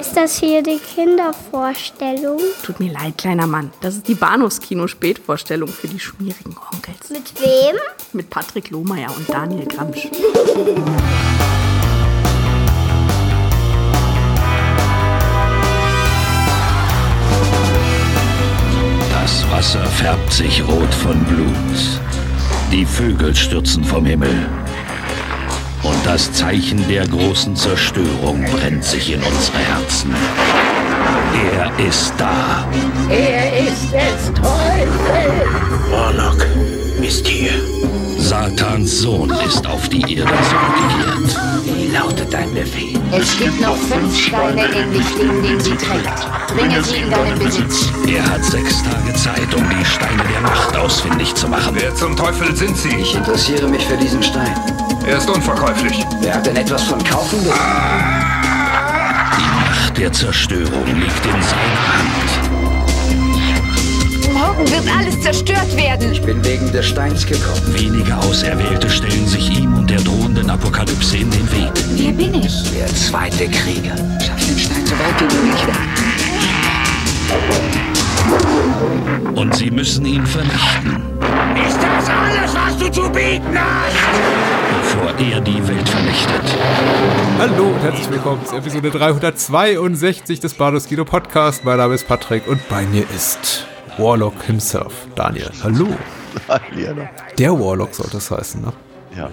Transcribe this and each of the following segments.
Ist das hier die Kindervorstellung? Tut mir leid, kleiner Mann. Das ist die Bahnhofskino-Spätvorstellung für die schmierigen Onkels. Mit wem? Mit Patrick Lohmeier und Daniel Gramsch. Das Wasser färbt sich rot von Blut. Die Vögel stürzen vom Himmel. Und das Zeichen der großen Zerstörung brennt sich in unsere Herzen. Er ist da. Er ist des Teufels. Warlock ist hier. Satans Sohn ist auf die Erde zurückgekehrt. Wie lautet dein Befehl? Es gibt noch fünf Steine ähnlich dem, den sie trägt. Bringe sie in deinen Besitz. Er hat sechs Tage Zeit, um die Steine der Macht ausfindig zu machen. Wer zum Teufel sind Sie? Ich interessiere mich für diesen Stein. Er ist unverkäuflich. Wer hat denn etwas von Kaufen gesagt? Die Macht der Zerstörung liegt in seiner Hand. Morgen wird alles zerstört werden. Ich bin wegen des Steins gekommen. Wenige Auserwählte stellen sich ihm und der drohenden Apokalypse in den Weg. Wer bin ich? Der zweite Krieger. Schaff den Stein so weit wie möglich weg. Und sie müssen ihn vernichten, Ist das alles, was du zu bieten hast? bevor er die Welt vernichtet. Hallo und herzlich willkommen zu Episode 362 des Bados Guido Podcast. Mein Name ist Patrick und bei mir ist Warlock himself, Daniel. Hallo. Der Warlock sollte es heißen, ne? Ja.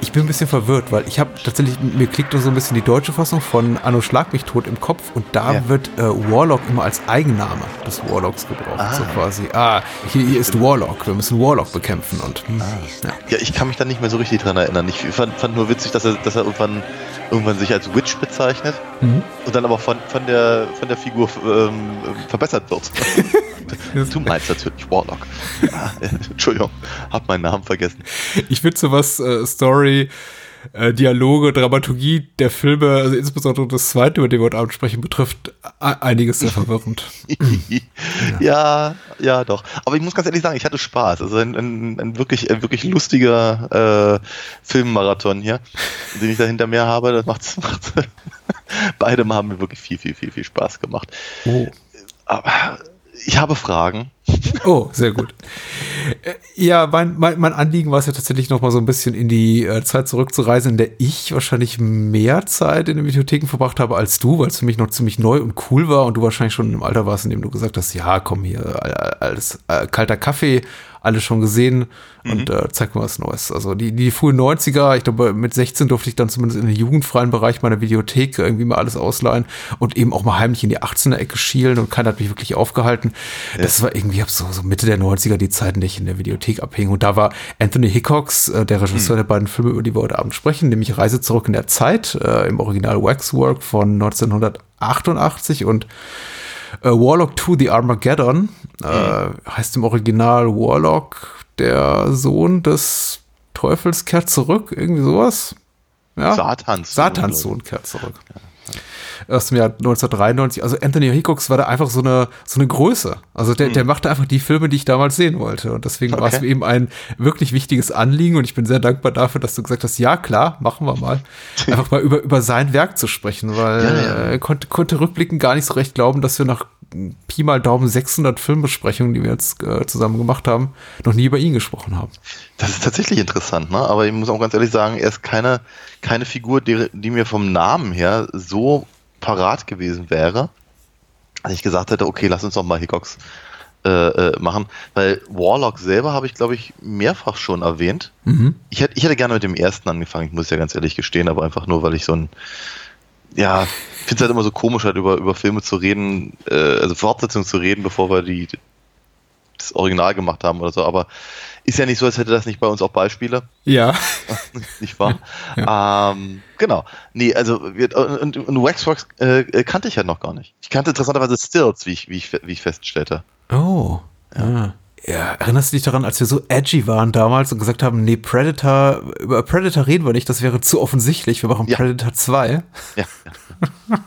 Ich bin ein bisschen verwirrt, weil ich habe tatsächlich, mir klickt so ein bisschen die deutsche Fassung von Anno Schlag mich tot im Kopf und da Ja. wird äh, Warlock immer als Eigenname des Warlocks gebraucht. So quasi, ah, hier, hier ist Warlock, wir müssen Warlock bekämpfen und hm, ja. ja, ich kann mich da nicht mehr so richtig dran erinnern. Ich fand, fand nur witzig, dass er, dass er irgendwann, irgendwann sich als Witch bezeichnet Mhm. und dann aber von, von, der, von der Figur ähm, verbessert wird. du meinst natürlich Warlock. Ah, Entschuldigung, hab meinen Namen vergessen. Ich finde so was äh, Story, äh, Dialoge, Dramaturgie der Filme, also insbesondere das zweite, über den wir heute Abend sprechen, betrifft einiges sehr verwirrend. ja, ja, doch. Aber ich muss ganz ehrlich sagen, ich hatte Spaß. Also ein, ein, ein wirklich, ein wirklich lustiger äh, Filmmarathon hier, den ich da hinter mir habe. Das macht, macht beide haben mir wirklich viel, viel, viel, viel Spaß gemacht. Oh. Aber ich habe Fragen. Oh, sehr gut. Äh, Ja, mein, mein, mein Anliegen war es ja tatsächlich noch mal so ein bisschen in die äh, Zeit zurückzureisen, in der ich wahrscheinlich mehr Zeit in den Videotheken verbracht habe als du, weil es für mich noch ziemlich neu und cool war und du wahrscheinlich schon im Alter warst, in dem du gesagt hast, ja, komm hier, alles äh, kalter Kaffee, alles schon gesehen und äh, zeig mir was Neues. Also die, die frühen 90er, ich glaube mit 16 durfte ich dann zumindest in den jugendfreien Bereich meiner Videothek irgendwie mal alles ausleihen und eben auch mal heimlich in die 18er-Ecke schielen und keiner hat mich wirklich aufgehalten. Das war irgendwie ab so, so Mitte der 90er die Zeit, in der ich in der Videothek abhing. Und da war Anthony Hickox, äh, der Regisseur der beiden Filme, über die wir heute Abend sprechen, nämlich Reise zurück in der Zeit, äh, im Original Waxwork von 1988 und äh, Warlock 2 The Armageddon äh, heißt im Original Warlock, der Sohn des Teufels kehrt zurück, irgendwie sowas. Ja? Satans. Satans Sohn kehrt zurück. Aus dem Jahr 1993. Also Anthony Hickox war da einfach so eine, so eine Größe. Also der, der machte einfach die Filme, die ich damals sehen wollte. Und deswegen war es Okay. mir eben ein wirklich wichtiges Anliegen. Und ich bin sehr dankbar dafür, dass du gesagt hast, ja klar, machen wir mal. Einfach mal über, über sein Werk zu sprechen, weil Ja, ja. äh, konnte, konnte rückblickend gar nicht so recht glauben, dass wir nach Pi mal Daumen 600 Filmbesprechungen, die wir jetzt äh, zusammen gemacht haben, noch nie über ihn gesprochen haben. Das ist tatsächlich interessant, ne? Aber ich muss auch ganz ehrlich sagen, er ist keine, keine Figur, die, die mir vom Namen her so parat gewesen wäre, als ich gesagt hätte, okay, lass uns doch mal Hickox äh, äh, machen. Weil Warlock selber habe ich, glaube ich, mehrfach schon erwähnt. Mhm. Ich hätte, ich hätte gerne mit dem ersten angefangen, ich muss ja ganz ehrlich gestehen, aber einfach nur, weil ich so ein, ja, ich finde es halt immer so komisch, halt über, über Filme zu reden, äh, also Fortsetzungen zu reden, bevor wir die, das Original gemacht haben oder so, aber ist ja nicht so, als hätte das nicht bei uns auch Beispiele, Ja. nicht wahr? ähm, genau. Nee, also wir, und, und Waxworks äh, kannte ich ja noch gar nicht. Ich kannte interessanterweise Stills, wie ich, wie ich, wie ich feststellte. Oh. Ja. ja. Erinnerst du dich daran, als wir so edgy waren damals und gesagt haben, nee, Predator, über Predator reden wir nicht, das wäre zu offensichtlich, wir machen Ja. Predator 2. Ja,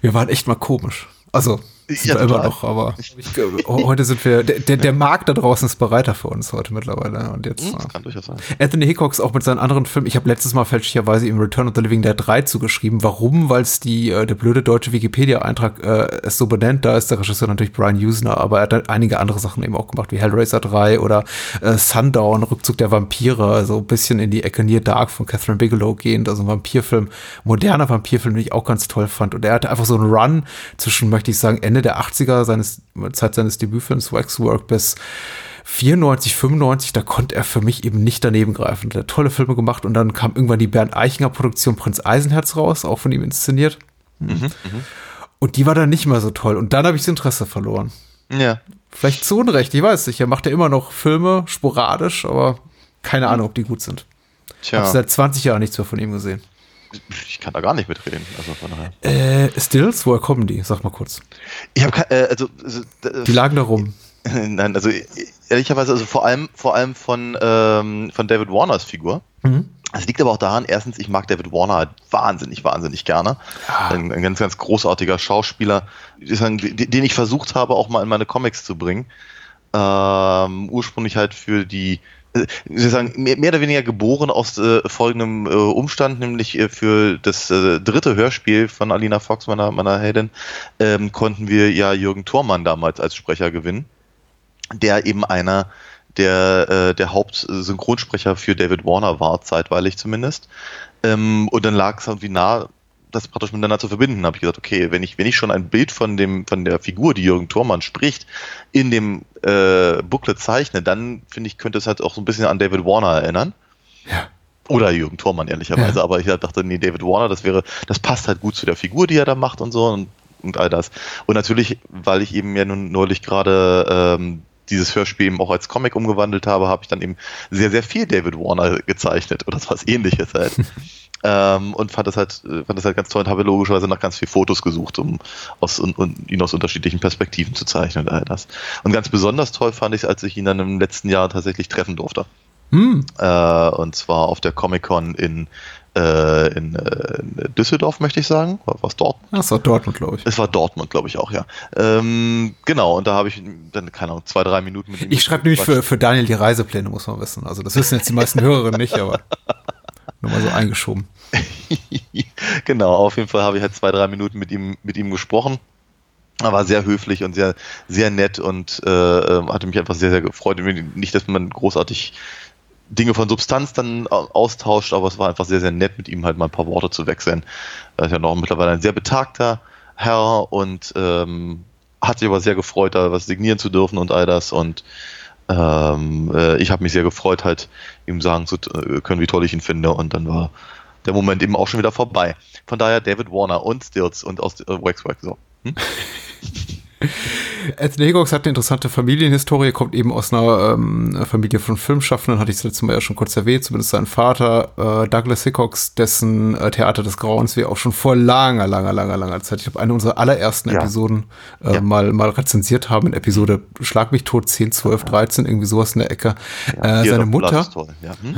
Wir waren echt mal komisch. Also, Ja, immer total. noch, aber äh, heute sind wir, der, der, Markt da draußen ist bereiter für uns heute mittlerweile. Und jetzt, Hm, äh, das kann durchaus sein. Anthony Hickox auch mit seinen anderen Filmen. Ich habe letztes Mal fälschlicherweise ihm Return of the Living Dead 3 zugeschrieben. Warum? Weil es die äh, der blöde deutsche Wikipedia-Eintrag äh, es so benennt. Da ist der Regisseur natürlich Brian Usner, aber er hat einige andere Sachen eben auch gemacht, wie Hellraiser 3 oder äh, Sundown, Rückzug der Vampire, so ein bisschen in die Ecke Near Dark von Catherine Bigelow gehend. Also ein Vampirfilm, moderner Vampirfilm, den ich auch ganz toll fand. Und er hatte einfach so einen Run zwischen, möchte ich sagen, Ende der 80er, seines, Zeit seines Debütfilms Waxwork bis 94, 95, da konnte er für mich eben nicht daneben greifen. Der hat tolle Filme gemacht und dann kam irgendwann die Bernd Eichinger Produktion Prinz Eisenherz raus, auch von ihm inszeniert. Und die war dann nicht mehr so toll. Und dann habe ich das Interesse verloren. Ja. Vielleicht zu Unrecht, ich weiß nicht. Er macht ja immer noch Filme, sporadisch, aber keine Ahnung, ob die gut sind. Ich habe seit 20 Jahren nichts mehr von ihm gesehen. Ich kann da gar nicht mitreden. Also von daher. Äh, Stills, woher kommen die? Sag mal kurz. Ich habe äh, also, also äh, Die lagen da rum. Nein, also ehrlicherweise, also vor allem, vor allem von, ähm, von David Warners Figur. Es liegt aber auch daran, erstens, ich mag David Warner halt wahnsinnig, wahnsinnig gerne. Ein, ein ganz, ganz großartiger Schauspieler, den ich versucht habe, auch mal in meine Comics zu bringen. Ähm, ursprünglich halt für die, äh, soll ich sagen, mehr, mehr oder weniger geboren aus äh, folgendem äh, Umstand, nämlich äh, für das äh, dritte Hörspiel von Alina Fox, meiner, meiner Heldin, ähm, konnten wir ja Jürgen Thormann damals als Sprecher gewinnen der eben einer der, äh, der Hauptsynchronsprecher für David Warner war, zeitweilig zumindest. Ähm, und dann lag es irgendwie nah, das praktisch miteinander zu verbinden. habe ich gesagt, okay, wenn ich, wenn ich schon ein Bild von dem, von der Figur, die Jürgen Thormann spricht, in dem äh, Booklet zeichne, dann finde ich, könnte es halt auch so ein bisschen an David Warner erinnern. Ja. Oder Jürgen Thormann, ehrlicherweise. Ja. Aber ich dachte, nee, David Warner, das wäre, das passt halt gut zu der Figur, die er da macht und so und, und all das. Und natürlich, weil ich eben ja nun neulich gerade ähm, dieses Hörspiel eben auch als Comic umgewandelt habe, habe ich dann eben sehr, sehr viel David Warner gezeichnet oder was ähnliches halt. ähm, und fand das halt, äh, fand das halt ganz toll und habe logischerweise nach ganz vielen Fotos gesucht, um aus, und, und ihn aus unterschiedlichen Perspektiven zu zeichnen und all das. Und ganz besonders toll fand ich es, als ich ihn dann im letzten Jahr tatsächlich treffen durfte. Hm. Äh, und zwar auf der Comic-Con in, äh, in, äh, in Düsseldorf, möchte ich sagen. War was dort? Das war Dortmund, glaube ich. Es war Dortmund, glaube ich auch, ja. Ähm, genau, und da habe ich dann, keine Ahnung, zwei, drei Minuten mit ihm. Ich schreibe nämlich für, für Daniel die Reisepläne, muss man wissen. Also das wissen jetzt die meisten Hörerinnen nicht, aber nur mal so eingeschoben. genau, auf jeden Fall habe ich halt zwei, drei Minuten mit ihm, mit ihm gesprochen. Er war sehr höflich und sehr, sehr nett und äh, äh, hatte mich einfach sehr, sehr gefreut. Nicht, dass man großartig Dinge von Substanz dann au- austauscht, aber es war einfach sehr, sehr nett, mit ihm halt mal ein paar Worte zu wechseln. Er ist ja noch mittlerweile ein sehr betagter Herr und ähm, hat sich aber sehr gefreut, da was signieren zu dürfen und all das. Und ähm, äh, ich habe mich sehr gefreut, halt ihm sagen zu äh, können, wie toll ich ihn finde. Und dann war der Moment eben auch schon wieder vorbei. Von daher David Warner und Stills und aus äh, Waxwork so. Hm? Anthony Hickox hat eine interessante Familienhistorie, kommt eben aus einer ähm, Familie von Filmschaffenden, hatte ich das letzte Mal ja schon kurz erwähnt, zumindest sein Vater, äh, Douglas Hickox, dessen äh, Theater des Grauens wir auch schon vor langer, langer, langer, langer Zeit, ich glaube, eine unserer allerersten Ja. Episoden äh, Ja. mal, mal rezensiert haben, in Episode Schlag mich tot, 10, 12, 13, irgendwie sowas in der Ecke. äh, Hier seine Mutter, ja. Hm?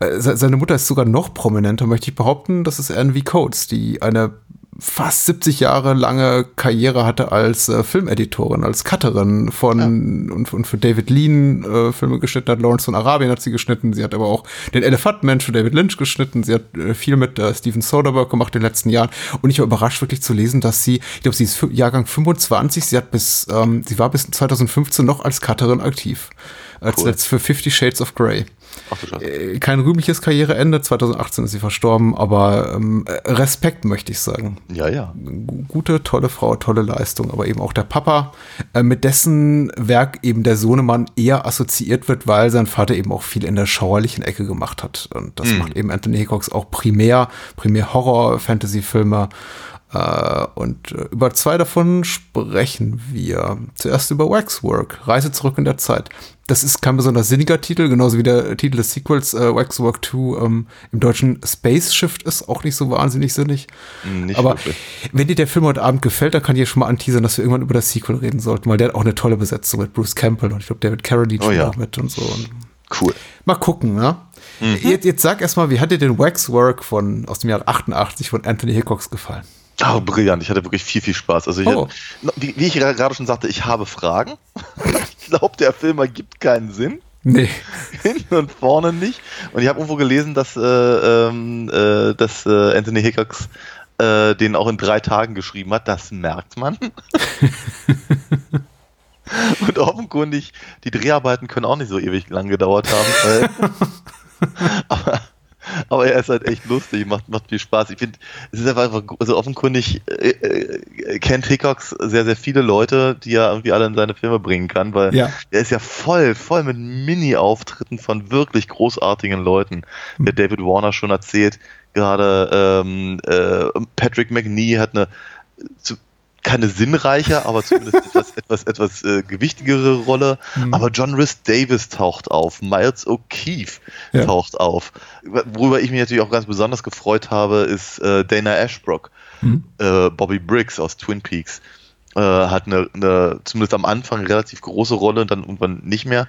äh, se- seine Mutter ist sogar noch prominenter, möchte ich behaupten. Das ist Anne V. Coates, die eine fast 70 Jahre lange Karriere hatte als äh, Filmeditorin, als Cutterin von und, und für David Lean äh, Filme geschnitten hat. Lawrence von Arabien hat sie geschnitten. Sie hat aber auch den Elefantenmensch für David Lynch geschnitten. Sie hat äh, viel mit äh, Steven Soderbergh gemacht in den letzten Jahren. Und ich war überrascht wirklich zu lesen, dass sie, ich glaube, sie ist Jahrgang 25. Sie hat bis, ähm, sie war bis 2015 noch als Cutterin aktiv. Als Cool. für Fifty Shades of Grey Ach äh, kein rühmliches Karriereende. 2018 ist sie verstorben, aber ähm, äh, Respekt möchte ich sagen. Ja, ja. Gu- Gute, tolle Frau, tolle Leistung, aber eben auch der Papa, äh, mit dessen Werk eben der Sohnemann eher assoziiert wird, weil sein Vater eben auch viel in der schauerlichen Ecke gemacht hat. Und das macht eben Anthony Hickox auch primär, primär Horror, Fantasy-Filme. Äh, und äh, über zwei davon sprechen wir. Zuerst über Waxwork, Reise zurück in der Zeit. Das ist kein besonders sinniger Titel, genauso wie der Titel des Sequels äh, Waxwork 2 ähm, im deutschen Space Shift ist, auch nicht so wahnsinnig sinnig. Hm, Nicht Aber wirklich. wenn dir der Film heute Abend gefällt, dann kann ich ja schon mal anteasern, dass wir irgendwann über das Sequel reden sollten, weil der hat auch eine tolle Besetzung mit Bruce Campbell und ich glaube David Carradine Oh ja. auch mit und so. Und Cool. mal gucken, ne? Jetzt, jetzt sag erst mal, wie hat dir den Waxwork von aus dem Jahr 88 von Anthony Hickox gefallen? Oh, brillant. Ich hatte wirklich viel, viel Spaß. Also ich, Oh. wie, wie ich gerade schon sagte, ich habe Fragen. ich glaube, der Film ergibt keinen Sinn. Nee. Hinten und vorne nicht. Und ich habe irgendwo gelesen, dass, äh, ähm, äh, dass äh, Anthony Hickox äh, den auch in drei Tagen geschrieben hat. Das merkt man. und offenkundig, die Dreharbeiten können auch nicht so ewig lang gedauert haben. Aber, aber er ist halt echt lustig, macht, macht viel Spaß. Ich finde, es ist einfach, also offenkundig äh, äh, kennt Hickox sehr, sehr viele Leute, die er irgendwie alle in seine Filme bringen kann, weil Ja. er ist ja voll, voll mit Mini-Auftritten von wirklich großartigen Leuten. Der David Warner schon erzählt, gerade ähm, äh, Patrick McNee hat eine zu, keine sinnreiche, aber zumindest etwas, etwas, etwas äh, gewichtigere Rolle. Aber John Rhys Davis taucht auf, Miles O'Keefe Ja. taucht auf. Worüber ich mich natürlich auch ganz besonders gefreut habe, ist äh, Dana Ashbrook, äh, Bobby Briggs aus Twin Peaks. Äh, hat eine, eine, zumindest am Anfang, relativ große Rolle und dann irgendwann nicht mehr.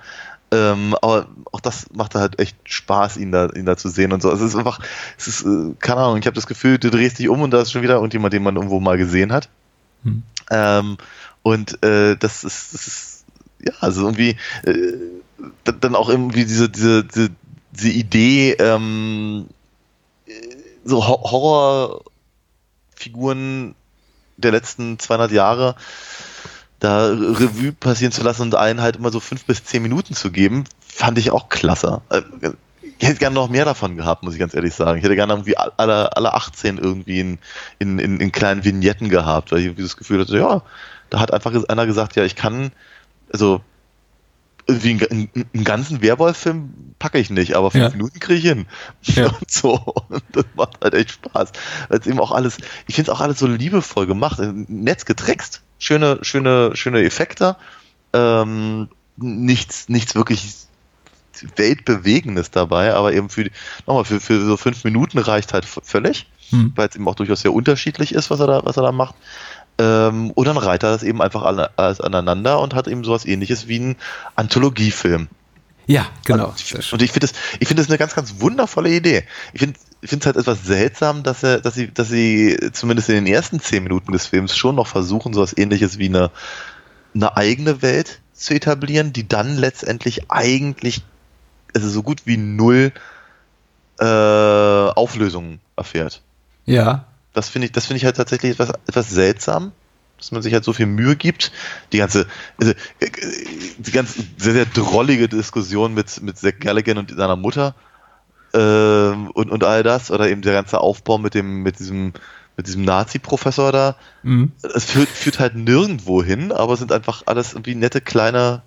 Ähm, aber auch das macht halt echt Spaß, ihn da, ihn da zu sehen und so. Also es ist einfach, es ist, äh, keine Ahnung, ich habe das Gefühl, du drehst dich um und da ist schon wieder irgendjemand, den man irgendwo mal gesehen hat. Ähm, und äh, das ist, das ist, ja, also irgendwie äh, dann auch irgendwie diese, diese, diese, diese Idee, ähm, äh, so Ho Horrorfiguren der letzten 200 Jahre da Revue passieren zu lassen und einen halt immer so fünf bis zehn Minuten zu geben, fand ich auch klasse. Äh, Ich hätte gerne noch mehr davon gehabt, muss ich ganz ehrlich sagen. Ich hätte gerne irgendwie alle, alle 18 irgendwie in, in, in, in kleinen Vignetten gehabt, weil ich irgendwie das Gefühl hatte, ja, da hat einfach einer gesagt, ja, ich kann, also irgendwie einen, einen, einen ganzen Werwolf-Film packe ich nicht, aber fünf Ja. Minuten kriege ich hin. Ja. Und so. Und das macht halt echt Spaß. Weil es eben auch alles, ich finde es auch alles so liebevoll gemacht, Netz getrickst, schöne, schöne, schöne Effekte, ähm, nichts, nichts wirklich Weltbewegendes dabei, aber eben für, nochmal, für, für so fünf Minuten reicht halt völlig, Hm. weil es eben auch durchaus sehr unterschiedlich ist, was er da, was er da macht. Ähm, und dann reiht er das eben einfach alle, alles aneinander und hat eben sowas ähnliches wie ein Anthologiefilm. Ja, genau. Und ich, und ich finde das, ich finde das eine ganz, ganz wundervolle Idee. Ich finde, ich finde es halt etwas seltsam, dass er, dass sie, dass sie zumindest in den ersten zehn Minuten des Films schon noch versuchen, sowas ähnliches wie eine, eine eigene Welt zu etablieren, die dann letztendlich eigentlich, also so gut wie null äh, Auflösungen erfährt. Ja. Das finde ich, das finde ich halt tatsächlich etwas, etwas seltsam, dass man sich halt so viel Mühe gibt. Die ganze, also, äh, die ganz sehr, sehr drollige Diskussion mit, mit Zack Galligan und seiner Mutter ähm, und, und all das, oder eben der ganze Aufbau mit dem, mit diesem, mit diesem Nazi-Professor da, Mhm. es führt, führt halt nirgendwo hin, aber sind einfach alles irgendwie nette kleine, ne,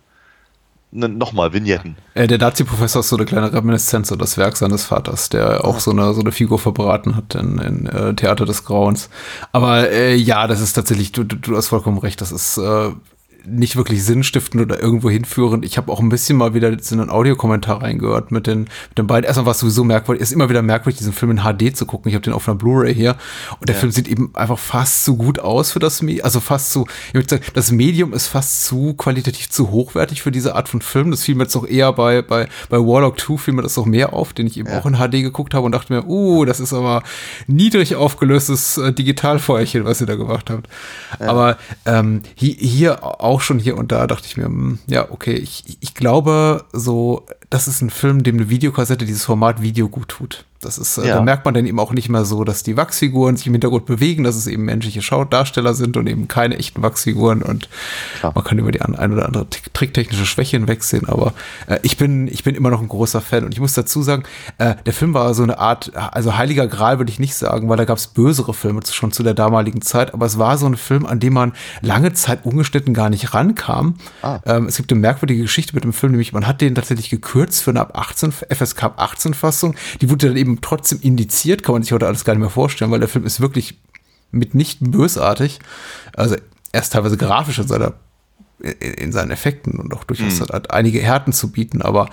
nochmal, Vignetten. Äh, der Nazi-Professor ist so eine kleine Reminiszenz und das Werk seines Vaters, der auch so eine, so eine Figur verbraten hat in, in äh, Theater des Grauens. Aber äh, ja, das ist tatsächlich, du, du, du hast vollkommen recht, das ist äh, nicht wirklich sinnstiftend oder irgendwo hinführend. Ich habe auch ein bisschen mal wieder in einen Audiokommentar reingehört mit den, mit den beiden. Erstmal war es sowieso merkwürdig, ist immer wieder merkwürdig, diesen Film in HD zu gucken. Ich habe den auf einer Blu-ray hier und der Film sieht eben einfach fast zu gut aus für das Medium, also fast zu, ich würde sagen, das Medium ist fast zu qualitativ zu hochwertig für diese Art von Film. Das fiel mir jetzt noch eher bei, bei, bei Warlock 2 fiel mir das noch mehr auf, den ich eben auch in HD geguckt habe und dachte mir, uh, das ist aber niedrig aufgelöstes äh, Digitalfeuerchen, was ihr da gemacht habt. Aber ähm, hier, hier auch schon hier und da dachte ich mir, hm, ja, okay, ich, ich glaube so, das ist ein Film, dem eine Videokassette dieses Format Video gut tut. Das ist, äh, Ja. da merkt man dann eben auch nicht mehr so, dass die Wachsfiguren sich im Hintergrund bewegen, dass es eben menschliche Schaudarsteller sind und eben keine echten Wachsfiguren und Klar. man kann über die ein oder andere trick- tricktechnische Schwäche hinwegsehen, aber äh, ich bin, ich bin immer noch ein großer Fan und ich muss dazu sagen, äh, der Film war so eine Art, also heiliger Gral würde ich nicht sagen, weil da gab es bösere Filme schon zu der damaligen Zeit, aber es war so ein Film, an dem man lange Zeit ungeschnitten gar nicht rankam. Ah. Ähm, es gibt eine merkwürdige Geschichte mit dem Film, nämlich man hat den tatsächlich gekürzt für eine ab 18 FSK ab 18 Fassung. Die wurde dann eben trotzdem indiziert, kann man sich heute alles gar nicht mehr vorstellen, weil der Film ist wirklich mitnichten bösartig. Also er ist teilweise grafisch in seiner in, in seinen Effekten und auch durchaus hat, hat einige Härten zu bieten, aber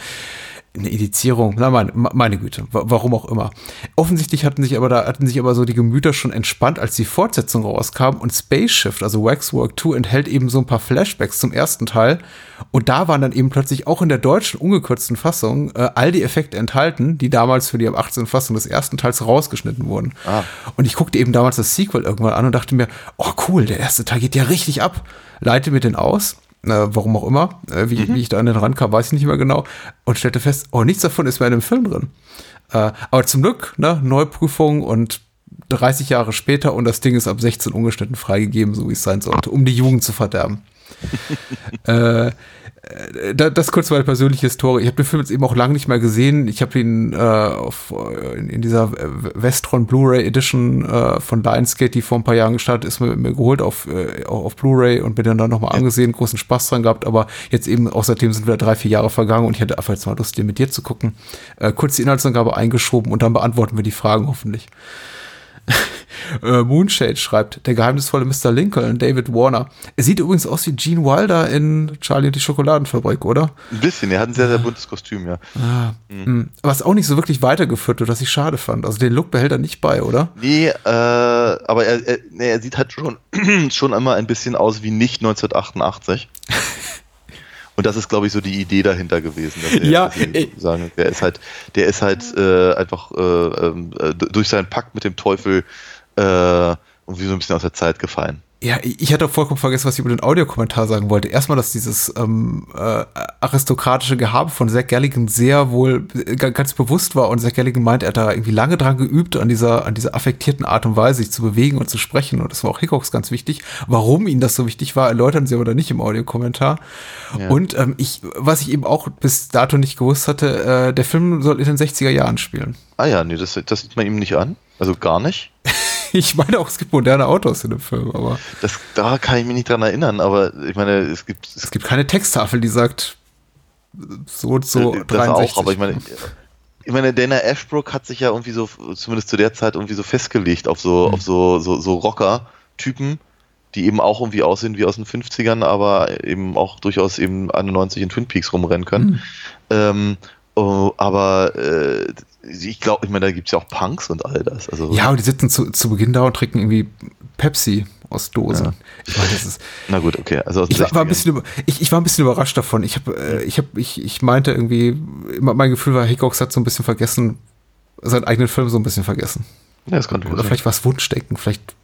eine Indizierung, na meine, meine Güte, warum auch immer. Offensichtlich hatten sich aber da hatten sich aber so die Gemüter schon entspannt, als die Fortsetzung rauskam und Space Shift, also Waxwork 2 enthält eben so ein paar Flashbacks zum ersten Teil und da waren dann eben plötzlich auch in der deutschen ungekürzten Fassung äh, all die Effekte enthalten, die damals für die am 18. Fassung des ersten Teils rausgeschnitten wurden. Ah. Und ich guckte eben damals das Sequel irgendwann an und dachte mir, oh cool, der erste Teil geht ja richtig ab. Leite mir den aus äh, warum auch immer, äh, wie, mhm. wie ich da an den Rand kam, weiß ich nicht mehr genau, und stellte fest, oh, nichts davon ist mehr in dem Film drin. Äh, aber zum Glück, ne, Neuprüfung und 30 Jahre später und das Ding ist ab 16 ungeschnitten freigegeben, so wie es sein sollte, um die Jugend zu verderben. äh, äh, das kurz meine persönliche Historie. Ich habe den Film jetzt eben auch lange nicht mehr gesehen. Ich habe ihn äh, auf, äh, in dieser Vestron Blu-ray Edition äh, von Lionsgate, die vor ein paar Jahren gestartet ist, mir, mir geholt auf, äh, auf Blu-ray und mir dann, dann nochmal ja. angesehen, großen Spaß dran gehabt. Aber jetzt eben, außerdem sind wieder drei, vier Jahre vergangen und ich hatte einfach jetzt mal Lust, den mit dir zu gucken. Äh, kurz die Inhaltsangabe eingeschoben und dann beantworten wir die Fragen hoffentlich. äh, Moonshade schreibt, der geheimnisvolle Mr. Lincoln, David Warner. Er sieht übrigens aus wie Gene Wilder in Charlie und die Schokoladenfabrik, oder? Ein bisschen, er hat ein sehr, sehr buntes Kostüm, ja. Ah, mhm. Was auch nicht so wirklich weitergeführt wird, was ich schade fand. Also den Look behält er nicht bei, oder? Nee, äh, aber er, er, nee, er sieht halt schon, schon immer ein bisschen aus wie nicht 1988. Und das ist, glaube ich, so die Idee dahinter gewesen. Dass er, ja, dass sagen, der ist halt, der ist halt äh, einfach äh, äh, durch seinen Pakt mit dem Teufel äh, irgendwie so ein bisschen aus der Zeit gefallen. Ja, ich hatte vollkommen vergessen, was ich über den Audiokommentar sagen wollte. Erstmal, dass dieses ähm, äh, aristokratische Gehabe von Zach Galligan sehr wohl äh, ganz bewusst war und Zach Galligan meint, er hat da irgendwie lange dran geübt, an dieser, an dieser affektierten Art und Weise sich zu bewegen und zu sprechen. Und das war auch Hickox ganz wichtig. Warum ihnen das so wichtig war, erläutern sie aber da nicht im Audiokommentar. Ja. Und ähm, ich, was ich eben auch bis dato nicht gewusst hatte, äh, der Film soll in den 60er Jahren spielen. Ah ja, nee, das, das sieht man ihm nicht an. Also gar nicht. ich meine auch, es gibt moderne Autos in dem Film, aber. Das, da kann ich mich nicht dran erinnern, aber ich meine, es gibt. Es gibt keine Texttafel, die sagt so und so. Das 63. auch, aber ich meine. Ich meine, Dana Ashbrook hat sich ja irgendwie so, zumindest zu der Zeit, irgendwie so festgelegt auf so, mhm. auf so, so, so Rocker-Typen, die eben auch irgendwie aussehen wie aus den 50ern, aber eben auch durchaus eben 91 in Twin Peaks rumrennen können. Mhm. Ähm, oh, aber äh, ich glaube, ich meine, da gibt es ja auch Punks und all das. Also, ja, und die sitzen zu, zu Beginn da und trinken irgendwie Pepsi aus Dosen. Ja. Ich meine, das ist. Na gut, okay. Also ich, war ein bisschen, ich, ich war ein bisschen überrascht davon. Ich habe, äh, ich habe, ich, ich meinte irgendwie, mein Gefühl war, Hickox hat so ein bisschen vergessen, seinen eigenen Film so ein bisschen vergessen. Ja, das konnte Oder vielleicht war es Wunschdenken. Vielleicht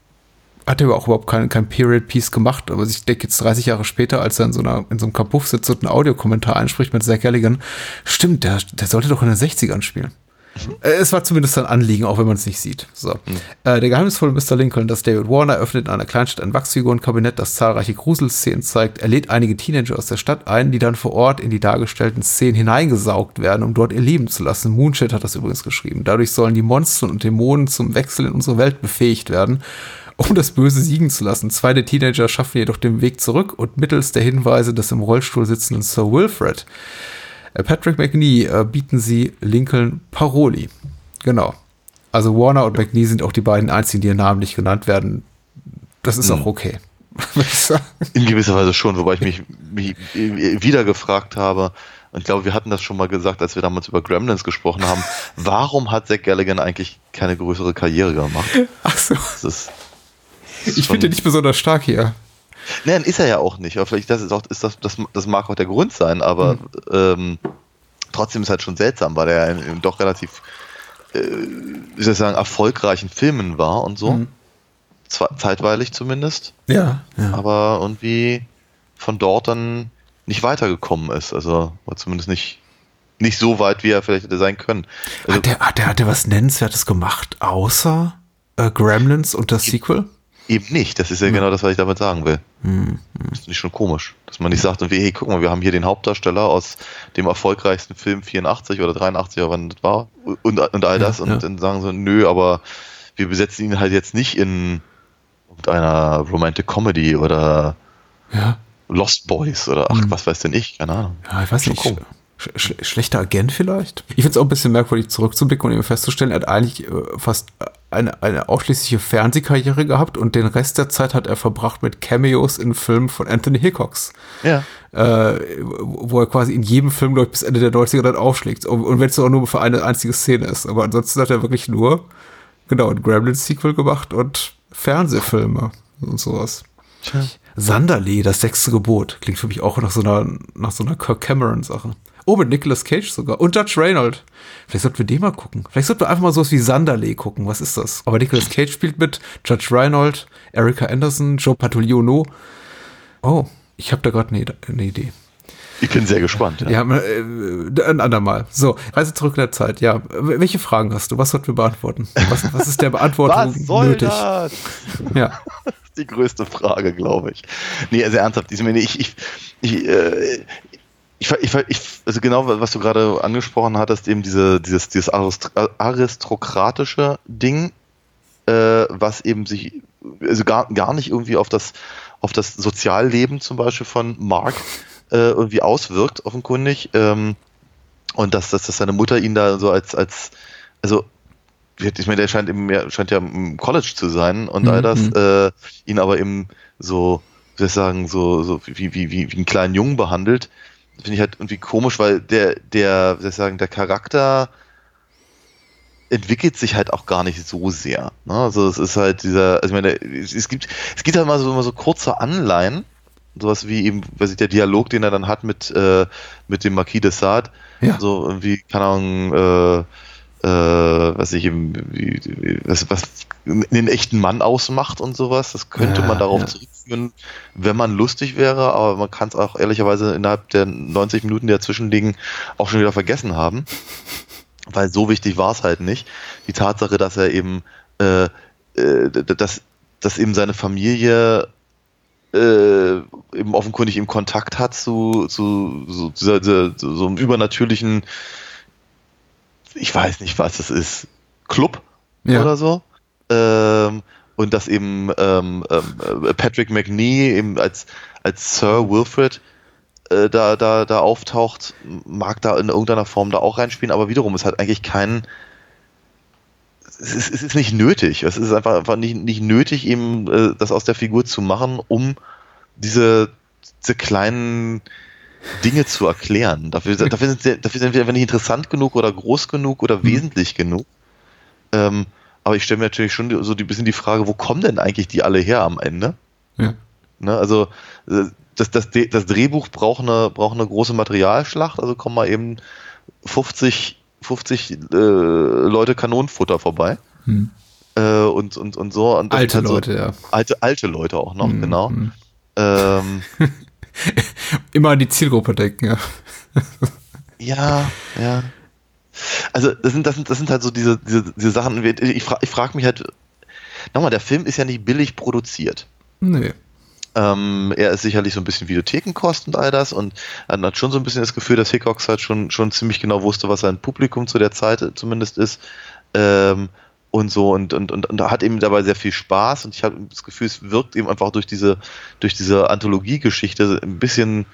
hat er auch überhaupt kein, kein Period-Piece gemacht, aber ich denke jetzt 30 Jahre später, als er in so, einer, in so einem Kapuff sitzt und einen Audiokommentar einspricht mit Zach Galligan, stimmt, der, der sollte doch in den 60ern spielen. Äh, es war zumindest ein Anliegen, auch wenn man es nicht sieht. So. Mhm. Äh, der geheimnisvolle Mr. Lincoln, das David Warner, öffnet in einer Kleinstadt ein Wachsfigurenkabinett, das zahlreiche Gruselszenen zeigt. Er lädt einige Teenager aus der Stadt ein, die dann vor Ort in die dargestellten Szenen hineingesaugt werden, um dort ihr Leben zu lassen. Moonshit hat das übrigens geschrieben. Dadurch sollen die Monster und Dämonen zum Wechsel in unsere Welt befähigt werden um das Böse siegen zu lassen. Zwei der Teenager schaffen jedoch den Weg zurück und mittels der Hinweise des im Rollstuhl sitzenden Sir Wilfred Patrick McNee äh, bieten sie Lincoln Paroli. Genau. Also Warner und McNee sind auch die beiden einzigen, die namentlich genannt werden. Das ist hm. auch okay. In gewisser Weise schon, wobei ich mich, mich wieder gefragt habe, und ich glaube, wir hatten das schon mal gesagt, als wir damals über Gremlins gesprochen haben, warum hat Zack Galligan eigentlich keine größere Karriere gemacht? Ach so. Ist, ich finde ihn nicht besonders stark hier. Nein, ist er ja auch nicht. Aber vielleicht das ist auch, ist das, das, das mag auch der Grund sein, aber mhm. ähm, trotzdem ist halt schon seltsam, weil er in, in doch relativ, äh, wie soll ich sagen, erfolgreichen Filmen war und so. Mhm. Zeitweilig zumindest. Ja, ja. Aber irgendwie von dort dann nicht weitergekommen ist. Also war zumindest nicht, nicht so weit, wie er vielleicht hätte sein können. Also, hat, der, hat, der, hat der was Nennenswertes gemacht, außer äh, Gremlins und das Sequel? Eben nicht. Das ist ja hm. genau das, was ich damit sagen will. Hm. Das finde ich schon komisch. Dass man nicht sagt, hey, guck mal, wir haben hier den Hauptdarsteller aus dem erfolgreichsten Film 84 oder 83 oder wann das war und, und all das ja, und ja. dann sagen so, nö, aber wir besetzen ihn halt jetzt nicht in irgendeiner Romantic Comedy oder ja. Lost Boys oder ach, hm. was weiß denn ich, keine Ahnung. Ja, ich weiß nicht. Cool. Sch sch schlechter Agent vielleicht? Ich finde es auch ein bisschen merkwürdig zurückzublicken und eben festzustellen, er hat eigentlich äh, fast eine, eine ausschließliche Fernsehkarriere gehabt und den Rest der Zeit hat er verbracht mit Cameos in Filmen von Anthony Hickox. Ja. Äh, wo er quasi in jedem Film, glaube ich, bis Ende der 90er dann aufschlägt. Und, und wenn es auch nur für eine einzige Szene ist. Aber ansonsten hat er wirklich nur, genau, ein Gremlins-Sequel gemacht und Fernsehfilme und sowas. Tja. Sanderlee, das sechste Gebot. Klingt für mich auch nach so einer, nach so einer Kirk Cameron-Sache. Oh, mit Nicolas Cage sogar. Und Judge Reynold. Vielleicht sollten wir den mal gucken. Vielleicht sollten wir einfach mal sowas wie Sanderlee gucken. Was ist das? Aber Nicolas Cage spielt mit, Judge Reynold, Erika Anderson, Joe Patuliano. Oh, ich habe da gerade eine, eine Idee. Ich bin sehr gespannt. Ja, äh, ein andermal. So, Reise zurück in der Zeit. Ja, welche Fragen hast du? Was sollten wir beantworten? Was, was ist der Beantwortung Was soll nötig? das? Ja. Das ist die größte Frage, glaube ich. Nee, also ernsthaft, ich, ich, ich, ich, äh, ich, ich, ich, also genau, was du gerade angesprochen hattest, eben diese, dieses, dieses aristokratische Ding, äh, was eben sich also gar, gar nicht irgendwie auf das, auf das Sozialleben zum Beispiel von Mark äh, irgendwie auswirkt, offenkundig. Ähm, und dass, dass, dass seine Mutter ihn da so als, als also ich meine, der scheint, eben, ja- scheint ja im College zu sein und all das, Mhm. äh, ihn aber eben so, wie soll ich sagen, so, so wie, wie, wie, wie einen kleinen Jungen behandelt, finde ich halt irgendwie komisch, weil der, der, wie soll ich sagen, der Charakter entwickelt sich halt auch gar nicht so sehr. Ne? Also es ist halt dieser, also ich meine, es gibt, es gibt halt mal so, immer so kurze Anleihen, sowas wie eben, weiß ich, der Dialog, den er dann hat mit, äh, mit dem Marquis de Sade, Ja. so irgendwie, keine Ahnung, äh, äh, was ich eben, was, was einen echten Mann ausmacht und sowas. Das könnte Ja, man darauf ja. zurückführen, wenn man lustig wäre, aber man kann es auch ehrlicherweise innerhalb der 90 Minuten, die dazwischen liegen, auch schon wieder vergessen haben. Weil so wichtig war es halt nicht. Die Tatsache, dass er eben, äh, äh, dass, dass eben seine Familie äh, eben offenkundig im Kontakt hat zu, zu so, dieser, dieser, so, so einem übernatürlichen, ich weiß nicht, was es ist, Club Ja. oder so. Ähm, und dass eben ähm, ähm, äh, Patrick McNee eben als, als Sir Wilfred äh, da, da, da auftaucht, mag da in irgendeiner Form da auch reinspielen, aber wiederum ist halt eigentlich kein. Es ist, es ist nicht nötig. Es ist einfach, einfach nicht, nicht nötig, eben äh, das aus der Figur zu machen, um diese, diese kleinen Dinge zu erklären. Dafür, dafür, sind, sie- dafür sind wir einfach nicht interessant genug oder groß genug oder wesentlich genug. Ähm, aber ich stelle mir natürlich schon so ein bisschen die Frage, wo kommen denn eigentlich die alle her am Ende? Ja. Ne, also äh, das, das, das Drehbuch braucht eine, braucht eine große Materialschlacht, also kommen mal eben 50, 50 äh, Leute Kanonenfutter vorbei. Hm. Äh, und, und, und so. Und Alte halt Leute, so, ja. Alte, alte Leute auch noch, Hm, genau. hm. Ähm, Immer an die Zielgruppe denken, ja. ja, ja. Also das sind, das sind, das sind halt so diese, diese, diese Sachen. Ich frage ich frag mich halt, nochmal, der Film ist ja nicht billig produziert. Nee. Ähm, er ist sicherlich so ein bisschen Videothekenkost und all das und man hat schon so ein bisschen das Gefühl, dass Hickox halt schon, schon ziemlich genau wusste, was sein Publikum zu der Zeit zumindest ist. Ähm, und so und, und, und, und hat eben dabei sehr viel Spaß und ich habe das Gefühl, es wirkt eben einfach durch diese, durch diese Anthologiegeschichte ein bisschen,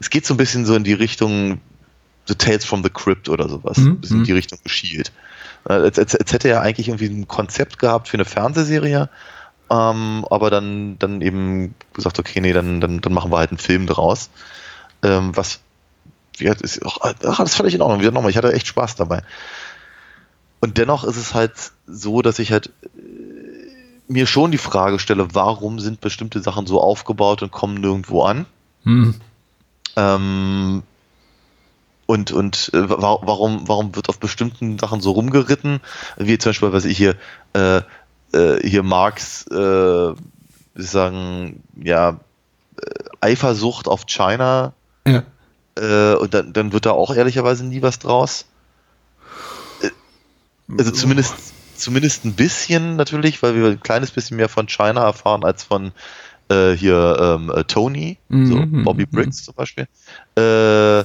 es geht so ein bisschen so in die Richtung The Tales from the Crypt oder sowas, Mhm, ein bisschen in mhm. die Richtung geschielt. Äh, Als, als, als hätte er eigentlich irgendwie ein Konzept gehabt für eine Fernsehserie, ähm, aber dann, dann eben gesagt, okay, nee, dann, dann, dann machen wir halt einen Film draus. Ähm, was, gesagt, ist auch, ach, das ist völlig in Ordnung. Wieder nochmal, ich hatte echt Spaß dabei. Und dennoch ist es halt so, dass ich halt äh, mir schon die Frage stelle, warum sind bestimmte Sachen so aufgebaut und kommen nirgendwo an? Hm. Ähm, und und äh, wa warum, warum wird auf bestimmten Sachen so rumgeritten? Wie zum Beispiel, was ich hier, äh, äh, hier Marx, äh, sagen, ja, äh, Eifersucht auf China, Ja. äh, und dann, dann wird da auch ehrlicherweise nie was draus. Äh, Also zumindest, zumindest ein bisschen natürlich, weil wir ein kleines bisschen mehr von China erfahren als von äh, hier ähm, äh, Tony, so Mhm, Bobby mhm, Briggs zum Beispiel. Äh,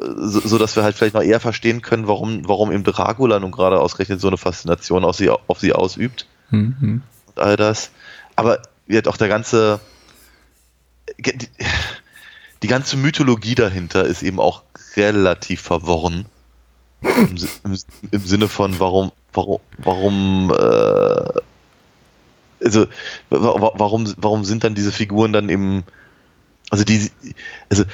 so, so dass wir halt vielleicht noch eher verstehen können, warum, warum eben Dracula nun gerade ausgerechnet so eine Faszination auf sie, auf sie ausübt Hm, hm. und all das. Aber wird auch der ganze die, die ganze Mythologie dahinter ist eben auch relativ verworren. Im, im, Im Sinne von, warum, warum, warum, äh, also, wa- wa- warum, warum sind dann diese Figuren dann eben, also die, also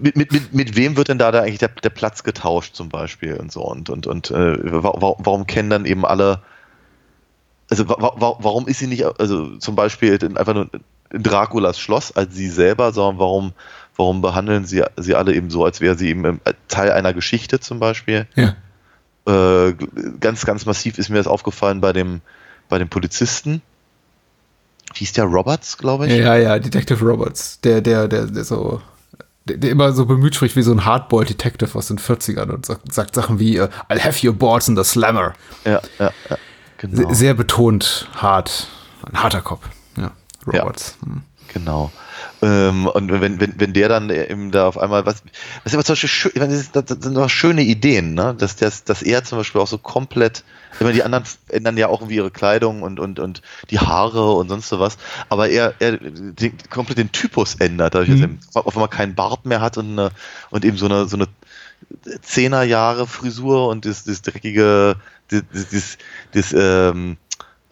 mit, mit, mit, mit wem wird denn da, da eigentlich der, der Platz getauscht zum Beispiel und so und und und äh, wa- wa- warum kennen dann eben alle, also wa, wa, warum ist sie nicht, also zum Beispiel einfach nur in Draculas Schloss als sie selber, sondern warum, warum behandeln sie sie alle eben so, als wäre sie eben äh, Teil einer Geschichte zum Beispiel? Ja. Äh, ganz, ganz massiv ist mir das aufgefallen bei dem, bei dem Polizisten. Hieß der Roberts, glaube ich? Ja, ja, Detective Roberts, der, der, der, der so, der, der immer so bemüht spricht wie so ein Hardboiled Detective aus den 40ern und sagt, sagt Sachen wie äh, I'll have your balls in the slammer. Ja, ja, ja. Genau. Se- Sehr betont hart. Ein harter Kopf. Ja, Roberts. Hm. Genau. Ähm, und wenn, wenn, wenn der dann eben da auf einmal, was, was immer zum Beispiel schön, ich meine, das, das sind doch schöne Ideen, ne? Dass, dass, dass er zum Beispiel auch so komplett, ich meine, die anderen ändern ja auch irgendwie ihre Kleidung und, und, und die Haare und sonst so was, aber er, er den, komplett den Typus ändert, dadurch, Mhm. dass er auf einmal keinen Bart mehr hat und, eine, und eben so eine, so eine Zehnerjahre Frisur und das, das dreckige, das, das, das ähm,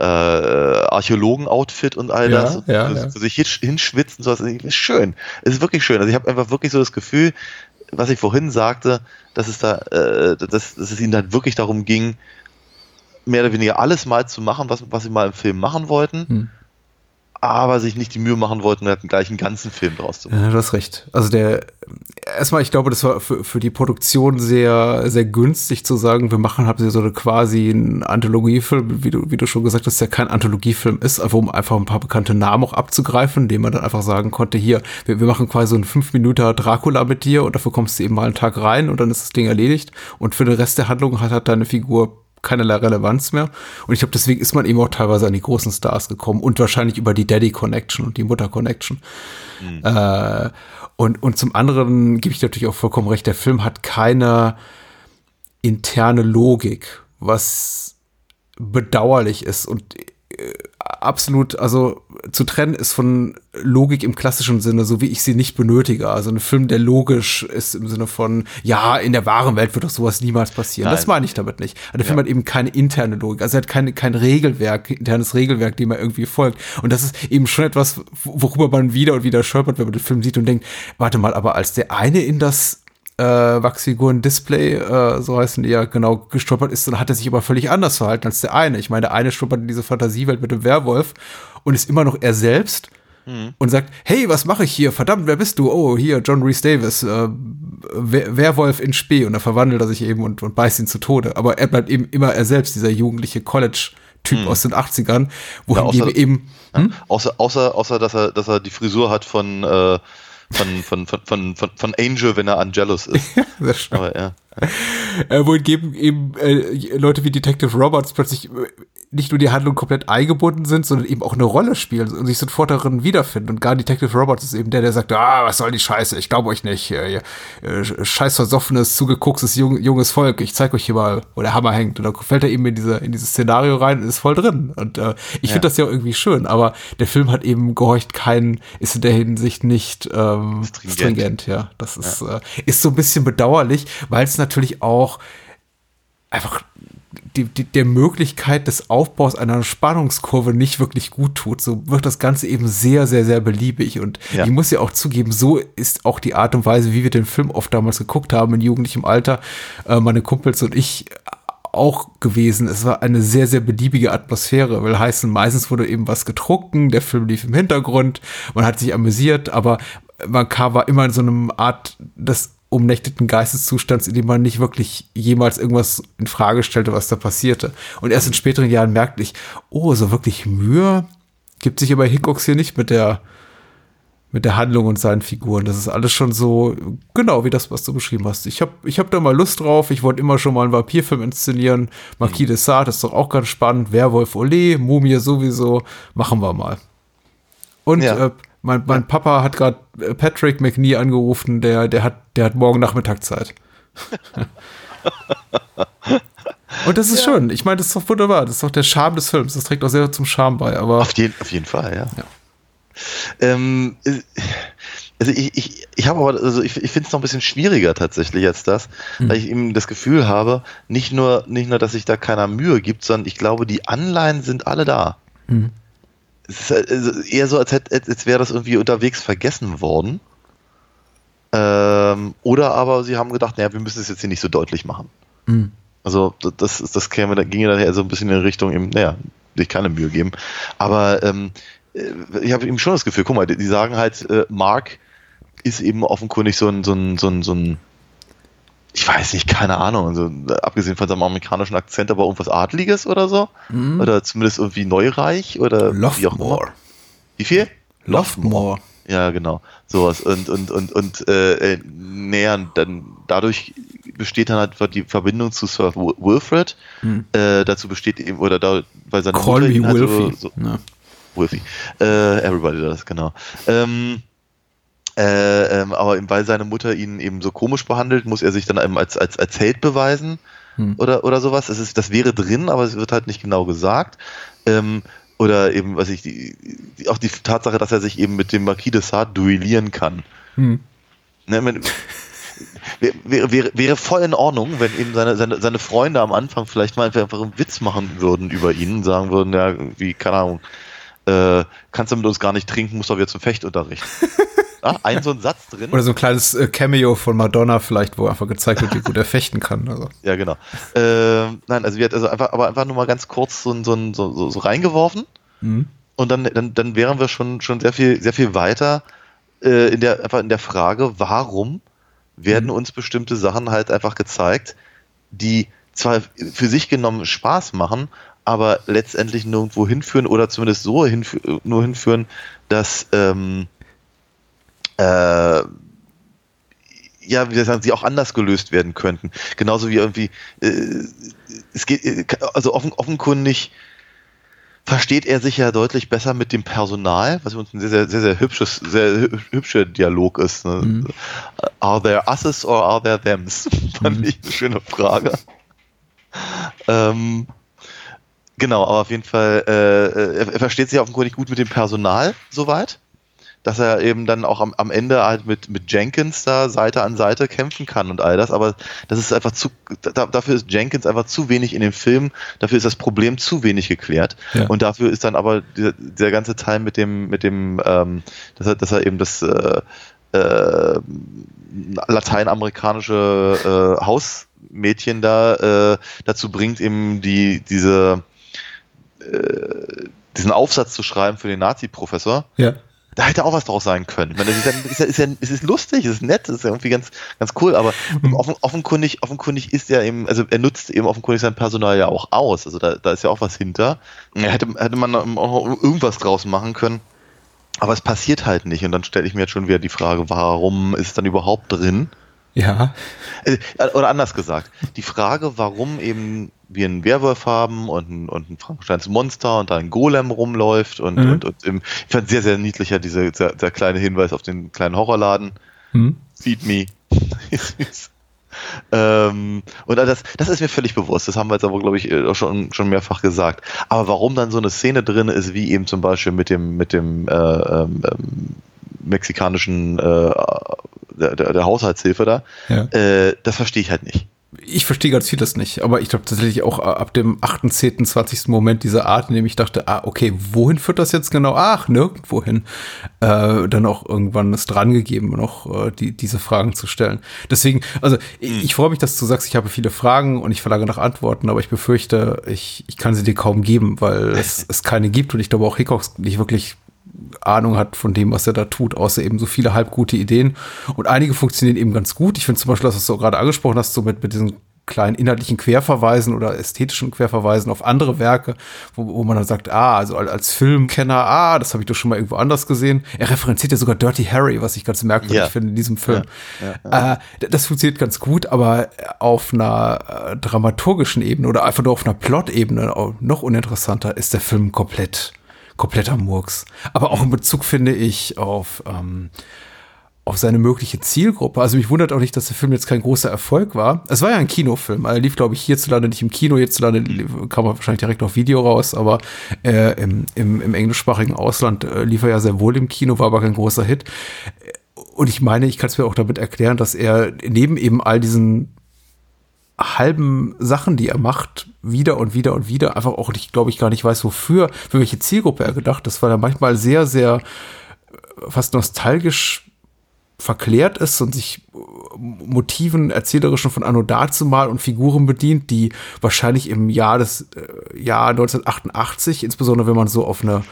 äh, Archäologen-Outfit und all Ja, das, ja, ja. sich hinsch- hinschwitzen, sowas, das ist schön. Es ist wirklich schön. Also ich habe einfach wirklich so das Gefühl, was ich vorhin sagte, dass es da, äh, dass, dass es ihnen dann wirklich darum ging, mehr oder weniger alles mal zu machen, was, was sie mal im Film machen wollten, Hm. Aber sich nicht die Mühe machen wollten, halt gleich einen ganzen Film draus zu machen. Ja, du hast recht. Also der, erstmal, ich glaube, das war für, für die Produktion sehr, sehr günstig zu sagen, wir machen halt so eine quasi einen Anthologiefilm, wie du, wie du schon gesagt hast, der kein Anthologiefilm ist, einfach um einfach ein paar bekannte Namen auch abzugreifen, indem man dann einfach sagen konnte, hier, wir, wir machen quasi so einen 5 Minuten Dracula mit dir und dafür kommst du eben mal einen Tag rein und dann ist das Ding erledigt und für den Rest der Handlung hat, hat deine Figur keinerlei Relevanz mehr. Und ich glaube, deswegen ist man eben auch teilweise an die großen Stars gekommen und wahrscheinlich über die Daddy Connection und die Mutter Connection. Äh, und, und zum anderen gebe ich natürlich auch vollkommen recht, der Film hat keine interne Logik, was bedauerlich ist und äh, absolut, also zu trennen ist von Logik im klassischen Sinne, so wie ich sie nicht benötige. Also ein Film, der logisch ist im Sinne von, ja, in der wahren Welt wird doch sowas niemals passieren. Nein. Das meine ich damit nicht. Also der Film hat eben keine interne Logik. Also er hat keine, kein Regelwerk, internes Regelwerk, dem er irgendwie folgt. Und das ist eben schon etwas, worüber man wieder und wieder stolpert, wenn man den Film sieht und denkt, warte mal, aber als der eine in das äh, Wachsfiguren-Display, äh, so heißen die ja genau, gestolpert ist, dann hat er sich aber völlig anders verhalten als der eine. Ich meine, der eine stolpert in diese Fantasiewelt mit dem Werwolf und ist immer noch er selbst und sagt, hey, was mache ich hier? Verdammt, wer bist du? Oh, hier, John Reese Davis, äh, Wer Werwolf in Spee. Und dann verwandelt er sich eben und, und beißt ihn zu Tode. Aber er bleibt eben immer er selbst, dieser jugendliche College-Typ aus den 80ern, wohingegen außer- eben, hm? Außer, außer, außer dass er, dass er die Frisur hat von, äh, von, von, von, von, von, von Angel, wenn er Angelus ist. Sehr schön. Aber ja. äh, wohingegen eben äh, Leute wie Detective Roberts plötzlich äh, nicht nur die Handlung komplett eingebunden sind, sondern eben auch eine Rolle spielen und sich sofort darin wiederfinden. Und gar Detective Roberts ist eben der, der sagt, ah, was soll die Scheiße, ich glaube euch nicht. Äh, äh, scheiß versoffenes, zugegucktes jung, junges Volk, ich zeig euch hier mal, wo der Hammer hängt. Und dann fällt er eben in, diese, in dieses Szenario rein und ist voll drin. Und äh, ich finde das ja auch irgendwie schön, aber der Film hat eben gehorcht keinen, ist in der Hinsicht nicht ähm, Stringent. stringent, ja. Das ist, äh, ist so ein bisschen bedauerlich, weil es natürlich auch einfach die, die, der Möglichkeit des Aufbaus einer Spannungskurve nicht wirklich gut tut. So wird das Ganze eben sehr, sehr, sehr beliebig. Und Ja. ich muss ja auch zugeben, so ist auch die Art und Weise, wie wir den Film oft damals geguckt haben, in jugendlichem Alter, äh, meine Kumpels und ich auch gewesen. Es war eine sehr, sehr beliebige Atmosphäre, will heißen, meistens wurde eben was getrunken, der Film lief im Hintergrund, man hat sich amüsiert, aber man kam, war immer in so einem Art des umnächteten Geisteszustands, in dem man nicht wirklich jemals irgendwas in Frage stellte, was da passierte. Und erst in späteren Jahren merkte ich, oh, so wirklich Mühe gibt sich aber Hickox hier nicht mit der mit der Handlung und seinen Figuren. Das ist alles schon so genau wie das, was du beschrieben hast. Ich habe ich hab da mal Lust drauf. Ich wollte immer schon mal einen Vampirfilm inszenieren. Marquis de Sade ist doch auch ganz spannend. Werwolf Ole, Mumie sowieso. Machen wir mal. Und Ja. äh, mein, mein Papa hat gerade Patrick McNee angerufen. Der, der, hat, der hat morgen Nachmittag Zeit. Und das ist schön. Ich meine, das ist doch wunderbar. Das ist doch der Charme des Films. Das trägt auch sehr zum Charme bei. Aber Auf jeden, auf jeden Fall, ja. Ähm, äh, Also ich, ich, ich habe aber, also ich, ich finde es noch ein bisschen schwieriger tatsächlich als das, Hm. weil ich eben das Gefühl habe, nicht nur, nicht nur, dass sich da keiner Mühe gibt, sondern ich glaube, die Anleihen sind alle da. Hm. Es ist also eher so, als, hätte, als wäre das irgendwie unterwegs vergessen worden. Ähm, oder aber sie haben gedacht, naja, wir müssen es jetzt hier nicht so deutlich machen. Hm. Also das, das, das käme, da ginge dann eher so ein bisschen in Richtung, eben, naja, sich keine Mühe geben. Aber ähm, äh, ich habe eben schon das Gefühl, guck mal, die, die sagen halt, äh, Mark ist eben offenkundig so ein, so ein, so ein, so ein ich weiß nicht, keine Ahnung, also, abgesehen von seinem amerikanischen Akzent, aber irgendwas Adliges oder so. Mhm. Oder zumindest irgendwie neureich oder wie auch immer. Loftmore. Wie viel? Loftmore. Ja, genau. Sowas. Und, und, und, und äh, äh, näher, dann dadurch besteht dann halt die Verbindung zu Sir Wil- Wilfred. Hm. Äh, dazu besteht eben, oder da, weil seine Call Mutter me ihn halt Wilfie. So, so, Ja. Wilfie. Äh, everybody does, genau. Ähm, äh, ähm, aber eben weil seine Mutter ihn eben so komisch behandelt, muss er sich dann eben als, als, als Held beweisen Hm. oder, oder sowas. Das, ist, das wäre drin, aber es wird halt nicht genau gesagt. Ähm, oder eben, was ich, die, die, auch die Tatsache, dass er sich eben mit dem Marquis de Sade duellieren kann. Hm. Ne, man, wäre, wäre, wäre voll in Ordnung, wenn eben seine, seine, seine Freunde am Anfang vielleicht mal einfach, einfach einen Witz machen würden über ihn, sagen würden, ja, wie, keine Ahnung, äh, kannst du mit uns gar nicht trinken, musst doch wieder zum Fechtunterricht. ja, ein so ein Satz drin. Oder so ein kleines äh, Cameo von Madonna vielleicht, wo einfach gezeigt wird, wie gut er fechten kann. Also. Ja, genau. Ähm, nein, also wir hat also einfach, aber einfach nur mal ganz kurz so, so, so, so, so reingeworfen Mhm. und dann, dann, dann wären wir schon, schon sehr viel, sehr viel weiter äh, in der, einfach in der Frage, warum werden uns bestimmte Sachen halt einfach gezeigt, die zwar für sich genommen Spaß machen, aber letztendlich nirgendwo hinführen oder zumindest so hinfü nur hinführen, dass ähm, äh, ja, wie soll ich sagen, sie auch anders gelöst werden könnten. Genauso wie irgendwie, äh, es geht, äh, also offen, offenkundig versteht er sich ja deutlich besser mit dem Personal, was uns ein sehr, sehr, sehr, sehr hübsches, sehr hü- hübscher Dialog ist. Ne? Mhm. Are there us's or are there thems? Fand Mhm. ich eine schöne Frage. Ähm, genau, aber auf jeden Fall, äh, er, er versteht sich offenkundig gut mit dem Personal soweit, dass er eben dann auch am, am Ende halt mit, mit Jenkins da Seite an Seite kämpfen kann und all das, aber das ist einfach zu, da, dafür ist Jenkins einfach zu wenig in dem Film, dafür ist das Problem zu wenig geklärt Ja. und dafür ist dann aber der, der ganze Teil mit dem, mit dem, ähm, dass er, dass er eben das äh, äh, lateinamerikanische äh, Hausmädchen da äh, dazu bringt, eben die, diese, äh, diesen Aufsatz zu schreiben für den Nazi-Professor. Ja. Da hätte auch was draus sein können. Ich meine, das ist ja, ist ja, ist ja, es ist lustig, es ist nett, es ist ja irgendwie ganz, ganz cool, aber offen, offenkundig, offenkundig ist er eben, also er nutzt eben offenkundig sein Personal ja auch aus. Also da, da ist ja auch was hinter. Hätte, hätte man auch irgendwas draus machen können. Aber es passiert halt nicht. Und dann stelle ich mir jetzt schon wieder die Frage, warum ist es dann überhaupt drin? Ja. Äh, Oder anders gesagt, die Frage, warum eben wir einen Werwolf haben und ein, und ein Frankensteins Monster und da ein Golem rumläuft und, Mhm. und, und im, ich fand sehr, sehr niedlicher dieser sehr, sehr kleine Hinweis auf den kleinen Horrorladen. Hm. Feed me. Ähm, und das, das ist mir völlig bewusst. Das haben wir jetzt aber, glaube ich, äh, auch schon, schon mehrfach gesagt. Aber warum dann so eine Szene drin ist, wie eben zum Beispiel mit dem, mit dem äh, ähm, ähm, mexikanischen äh, der, der, der Haushaltshilfe da, Ja. äh, das verstehe ich halt nicht. Ich verstehe ganz vieles nicht, aber ich glaube tatsächlich auch äh, ab dem 8., 10., 20. Moment dieser Art, in dem ich dachte, ah, okay, wohin führt das jetzt genau? Ach, nirgendwohin. Äh, dann auch irgendwann ist dran gegeben, noch äh, die, diese Fragen zu stellen. Deswegen, also ich, ich freue mich, dass du sagst, ich habe viele Fragen und ich verlange nach Antworten, aber ich befürchte, ich, ich kann sie dir kaum geben, weil es, es keine gibt und ich glaube auch Hickox nicht wirklich Ahnung hat von dem, was er da tut, außer eben so viele halbgute Ideen. Und einige funktionieren eben ganz gut. Ich finde zum Beispiel, was du gerade angesprochen hast, so mit, mit diesen kleinen inhaltlichen Querverweisen oder ästhetischen Querverweisen auf andere Werke, wo, wo man dann sagt, ah, also als- Filmkenner, ah, das habe ich doch schon mal irgendwo anders gesehen. Er referenziert ja sogar Dirty Harry, was ich ganz merkwürdig Ja. finde in diesem Film. Äh, d- das funktioniert ganz gut, aber auf einer äh, dramaturgischen Ebene oder einfach nur auf einer Plot-Ebene auch noch uninteressanter ist der Film komplett kompletter Murks. Aber auch in Bezug, finde ich, auf, ähm, auf seine mögliche Zielgruppe. Also mich wundert auch nicht, dass der Film jetzt kein großer Erfolg war. Es war ja ein Kinofilm. Er lief, glaube ich, hierzulande nicht im Kino. Hierzulande kam er wahrscheinlich direkt auf Video raus. Aber äh, im, im, im englischsprachigen Ausland äh, lief er ja sehr wohl im Kino, war aber kein großer Hit. und ich meine, ich kann es mir auch damit erklären, dass er neben eben all diesen halben Sachen, die er macht, wieder und wieder und wieder, einfach auch nicht, glaube ich, gar nicht weiß, wofür, für welche Zielgruppe er gedacht ist, weil er manchmal sehr, sehr äh, fast nostalgisch verklärt ist und sich äh, Motiven erzählerischen von Anno dazumal und Figuren bedient, die wahrscheinlich im Jahr des äh, Jahr 1988, insbesondere wenn man so auf eine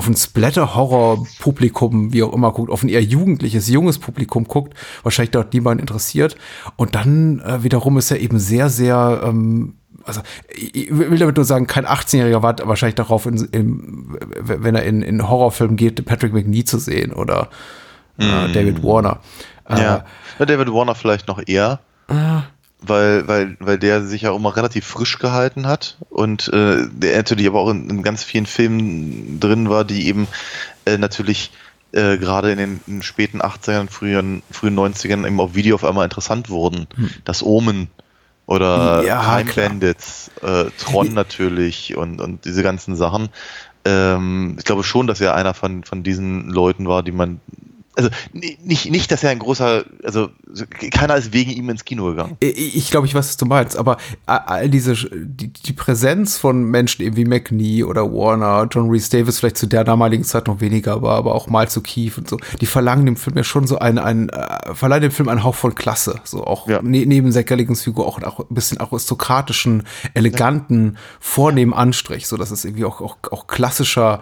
auf ein Splatter-Horror-Publikum, wie auch immer, guckt, auf ein eher jugendliches, junges Publikum guckt, wahrscheinlich dort niemand interessiert. Und dann äh, wiederum ist er eben sehr, sehr, ähm, also ich will damit nur sagen, kein 18-Jähriger wartet wahrscheinlich darauf, in, in, wenn er in, in Horrorfilm geht, Patrick McNee zu sehen oder äh, Mm. David Warner. Äh, ja, David Warner vielleicht noch eher. Weil, weil, weil der sich ja auch immer relativ frisch gehalten hat und äh, der natürlich aber auch in, in ganz vielen Filmen drin war, die eben äh, natürlich äh, gerade in den, in den späten 80ern, frühen, frühen 90ern eben auf Video auf einmal interessant wurden. Das Omen oder Ja, Time klar. Bandits, äh, Tron natürlich und, und diese ganzen Sachen. Ähm, ich glaube schon, dass er einer von, von diesen Leuten war, die man also ni- nicht, nicht, dass er ein großer, also so- keiner ist wegen ihm ins Kino gegangen. Ich glaube, ich weiß, was du meinst, aber all diese, die, die Präsenz von Menschen eben wie McNee oder Warner, John Rhys Davis vielleicht zu der damaligen Zeit noch weniger war, aber auch mal zu Keith und so, die verlangen dem Film ja schon so einen, einen äh, verleihen dem Film einen Hauch von Klasse, so auch Ja. ne, neben Zacharias Figur auch, auch ein bisschen aristokratischen, eleganten, vornehmen Anstrich, so dass es irgendwie auch, auch, auch klassischer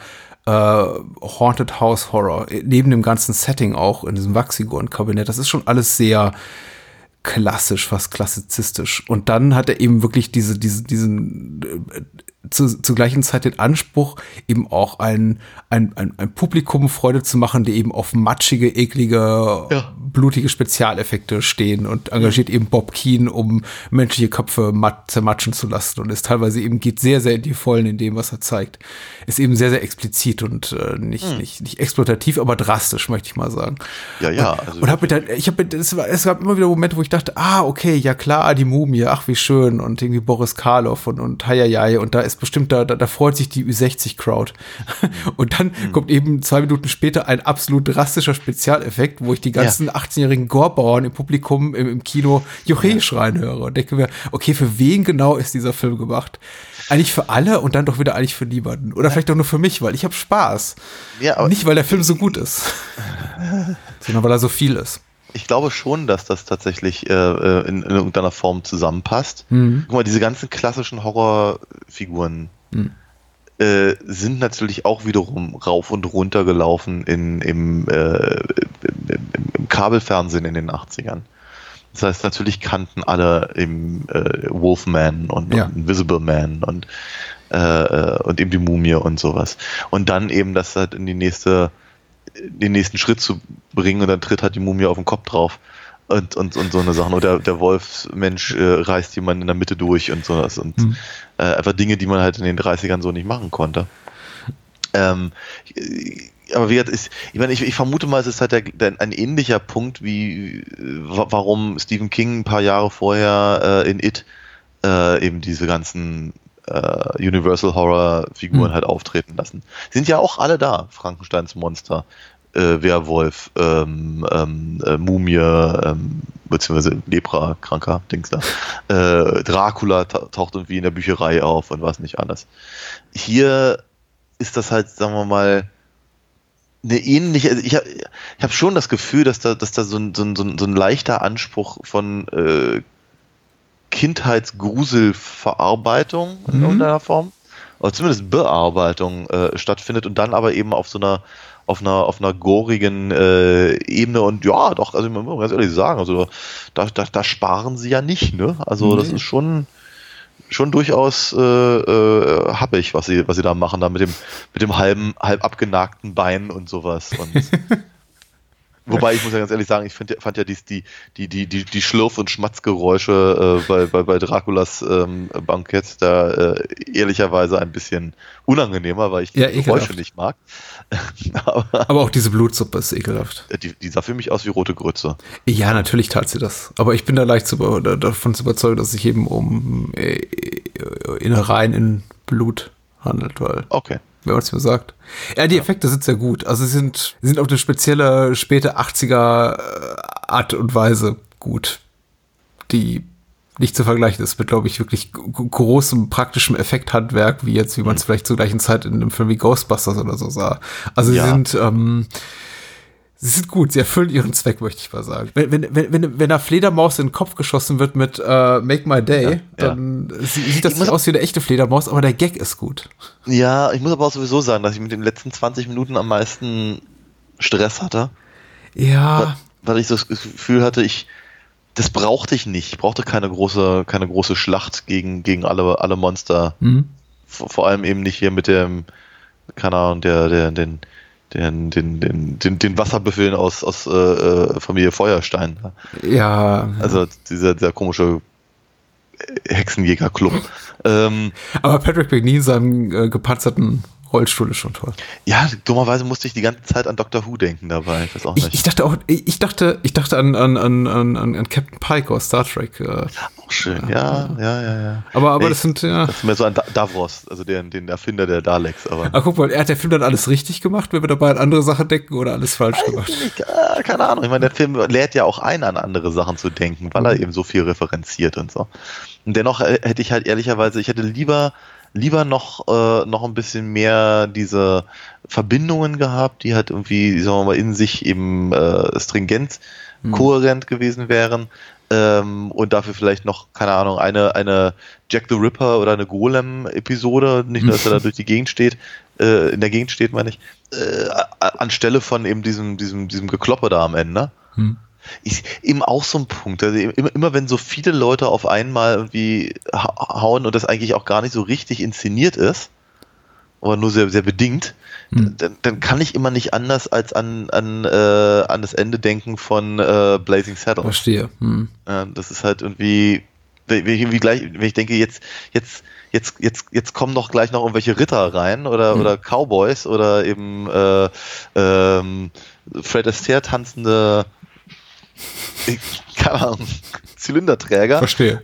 äh, Haunted House Horror, äh, neben dem ganzen Setting auch in diesem Wachsfigurenkabinett, das ist schon alles sehr klassisch, fast klassizistisch. Und dann hat er eben wirklich diese, diese, diesen äh, zu, zur gleichen Zeit den Anspruch, eben auch ein, ein, ein, ein Publikum Freude zu machen, die eben auf matschige, eklige, Ja. blutige Spezialeffekte stehen und engagiert eben Bob Keen, um menschliche Köpfe matt, zermatschen zu lassen und ist teilweise eben geht sehr, sehr in die Vollen in dem, was er zeigt. Ist eben sehr, sehr explizit und äh, nicht, nicht, nicht exploitativ, aber drastisch, möchte ich mal sagen. Ja, ja. Und, Also, und hab mir dann, ich habe, es, es gab immer wieder Momente, wo ich dachte, ah, okay, ja klar, die Mumie, ach wie schön und irgendwie Boris Karloff und und Hayayay und da ist bestimmt da, da, da freut sich die Ü60 Crowd. Und dann kommt eben zwei Minuten später ein absolut drastischer Spezialeffekt, wo ich die ganzen 18-jährigen Gorbauern im Publikum im, im Kino Juche schreien höre und denke mir, okay, für wen genau ist dieser Film gemacht? Eigentlich für alle und dann doch wieder eigentlich für niemanden oder vielleicht auch nur für mich, weil ich habe Spaß. Ja, aber- Nicht weil der Film so gut ist, sondern weil er so viel ist. Ich glaube schon, dass das tatsächlich äh, äh, in, in irgendeiner Form zusammenpasst. Guck mal, diese ganzen klassischen Horrorfiguren äh, sind natürlich auch wiederum rauf und runter gelaufen in, im, äh, im, im, Kabelfernsehen in den 80ern. Das heißt, natürlich kannten alle im äh, Wolfman und, Ja. und Invisible Man und, äh, und eben die Mumie und sowas. Und dann eben das halt in die nächste, den nächsten Schritt zu bringen und dann tritt halt die Mumie auf den Kopf drauf. Und, und, und so eine Sache. Oder der, Wolfsmensch äh, reißt jemanden in der Mitte durch und sowas. Und äh, einfach Dinge, die man halt in den 30ern so nicht machen konnte. Ähm, aber wie gesagt, ist, ich meine, ich, ich vermute mal, es ist halt der, der, ein ähnlicher Punkt, wie wa- warum Stephen King ein paar Jahre vorher äh, in It äh, eben diese ganzen äh, Universal Horror Figuren Hm. halt auftreten lassen. Sind ja auch alle da, Frankensteins Monster, äh, Werwolf, ähm, ähm, äh, Mumie, ähm, beziehungsweise Lepra-kranker Dings da. Äh, Dracula ta taucht irgendwie in der Bücherei auf und was nicht alles. Hier ist das halt, sagen wir mal, eine ähnliche, also ich habe ich hab schon das Gefühl, dass da, dass da so ein, so ein, so ein, so ein leichter Anspruch von äh, Kindheitsgruselverarbeitung in Mhm. irgendeiner Form, oder zumindest Bearbeitung äh, stattfindet und dann aber eben auf so einer auf einer auf einer gorigen äh, Ebene und ja, doch, also man muss ganz ehrlich sagen, also da, da, da sparen sie ja nicht, ne? Also das Nee. ist schon schon durchaus äh, äh, happig, was sie, was sie da machen, da mit dem, mit dem halben, halb abgenagten Bein und sowas. Und wobei ich muss ja ganz ehrlich sagen, ich find, fand ja dies, die, die, die, die, die Schlurf- und Schmatzgeräusche äh, bei, bei, bei Draculas ähm, Bankett da äh, ehrlicherweise ein bisschen unangenehmer, weil ich die Ja, Geräusche nicht mag. Aber Aber auch diese Blutsuppe ist ekelhaft. die, die sah für mich aus wie rote Grütze. Ja, natürlich tat sie das. Aber ich bin da leicht zu, davon zu überzeugen, dass es sich eben um äh, Innereien in Blut handelt, weil Okay. Wenn man es mir sagt. Ja, die Effekte sind sehr gut. Also sie sind, sind auf eine spezielle späte 80er äh, Art und Weise gut. Die nicht zu vergleichen ist mit, glaube ich, wirklich großem praktischen Effekthandwerk, wie jetzt, wie man es mhm. vielleicht zur gleichen Zeit in einem Film wie Ghostbusters oder so sah. Also ja. sie sind, ähm, Sie sind gut, sie erfüllen ihren Zweck, möchte ich mal sagen. Wenn, wenn, wenn, wenn, wenn einer Fledermaus in den Kopf geschossen wird mit äh, Make My Day, ja, dann ja. sieht das nicht aus wie eine echte Fledermaus, aber der Gag ist gut. Ja, ich muss aber auch sowieso sagen, dass ich mit den letzten 20 Minuten am meisten Stress hatte. Ja. Weil, weil ich so das Gefühl hatte, ich, das brauchte ich nicht. Ich brauchte keine große, keine große Schlacht gegen, gegen alle, alle Monster. Mhm. Vor, vor allem eben nicht hier mit dem, keine Ahnung, der, der, den, den, den, den, den, den Wasserbüffeln aus, aus äh, äh Familie Feuerstein. Ja. Also dieser, dieser komische Hexenjäger-Club. ähm, Aber Patrick McNeil seinem äh, gepanzerten Rollstuhl ist schon toll. Ja, dummerweise musste ich die ganze Zeit an Doctor Who denken dabei. Ich weiß auch nicht. Ich, ich dachte auch, ich dachte, ich dachte an, an, an, an, an Captain Pike aus Star Trek. Äh. Auch schön, ja, ja, ja, ja. Aber, aber Ey, das sind, ja. Das ist mehr so ein Davros, also den, den Erfinder der Daleks. Aber. aber guck mal, er hat der Film dann alles richtig gemacht, wenn wir dabei an andere Sachen denken oder alles falsch gemacht? Nicht, äh, keine Ahnung. Ich meine, der Film lädt ja auch ein, an andere Sachen zu denken, weil er mhm. eben so viel referenziert und so. Und dennoch äh, hätte ich halt ehrlicherweise, ich hätte lieber lieber noch, äh, noch ein bisschen mehr diese Verbindungen gehabt, die halt irgendwie, sagen wir mal, in sich eben äh, stringent, mhm. kohärent gewesen wären. Ähm, und dafür vielleicht noch, keine Ahnung, eine, eine Jack the Ripper oder eine Golem-Episode, nicht nur, dass er da durch die Gegend steht, äh, in der Gegend steht, meine ich, äh, anstelle von eben diesem, diesem, diesem Gekloppe da am Ende. Mhm ist eben auch so ein Punkt. Also immer, immer wenn so viele Leute auf einmal irgendwie hauen und das eigentlich auch gar nicht so richtig inszeniert ist, aber nur sehr, sehr bedingt, hm. dann, dann, kann ich immer nicht anders als an, an, äh, an das Ende denken von äh, Blazing Saddles. Verstehe. Hm. Ja, das ist halt irgendwie, wenn ich, irgendwie gleich, wenn ich denke, jetzt, jetzt, jetzt, jetzt, jetzt kommen noch gleich noch irgendwelche Ritter rein oder, hm. oder Cowboys oder eben äh, ähm, Fred Astaire tanzende keine Ahnung, Zylinderträger. Verstehe.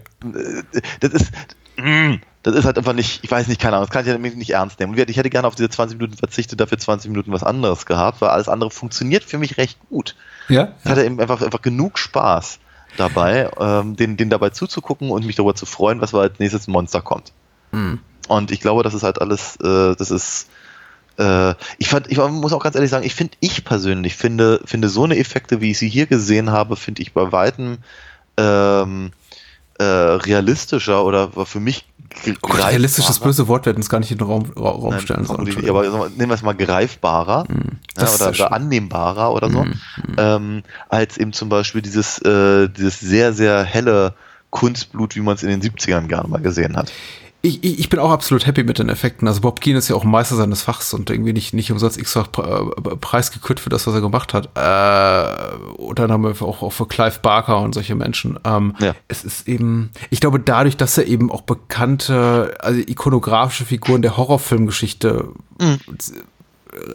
Das ist, mm, das ist halt einfach nicht, ich weiß nicht, keine Ahnung, das kann ich ja nicht ernst nehmen. Und ich hätte gerne auf diese 20 Minuten verzichtet, dafür 20 Minuten was anderes gehabt, weil alles andere funktioniert für mich recht gut. Ja. Ich hatte eben einfach, einfach genug Spaß dabei, ähm, den, den dabei zuzugucken und mich darüber zu freuen, was als nächstes Monster kommt. Mhm. Und ich glaube, das ist halt alles, äh, das ist, äh, ich fand, ich muss auch ganz ehrlich sagen, ich finde, ich persönlich finde, finde so eine Effekte, wie ich sie hier gesehen habe, finde ich bei weitem ähm, äh, realistischer oder für mich realistisches böse Wort werden es gar nicht in den Raum, Raum Nein, stellen sollen. Aber nehmen wir es mal greifbarer mm, ja, oder, oder annehmbarer oder so, mm, mm. Ähm, als eben zum Beispiel dieses, äh, dieses sehr, sehr helle Kunstblut, wie man es in den 70ern gerne mal gesehen hat ich, ich bin auch absolut happy mit den Effekten. Also Bob Keen ist ja auch Meister seines Fachs und irgendwie nicht, nicht umsonst x-fach äh, preisgekürt für das, was er gemacht hat. Äh, unter anderem auch, auch für Clive Barker und solche Menschen. Ähm, ja. Es ist eben, ich glaube, dadurch, dass er eben auch bekannte, also ikonografische Figuren der Horrorfilmgeschichte mhm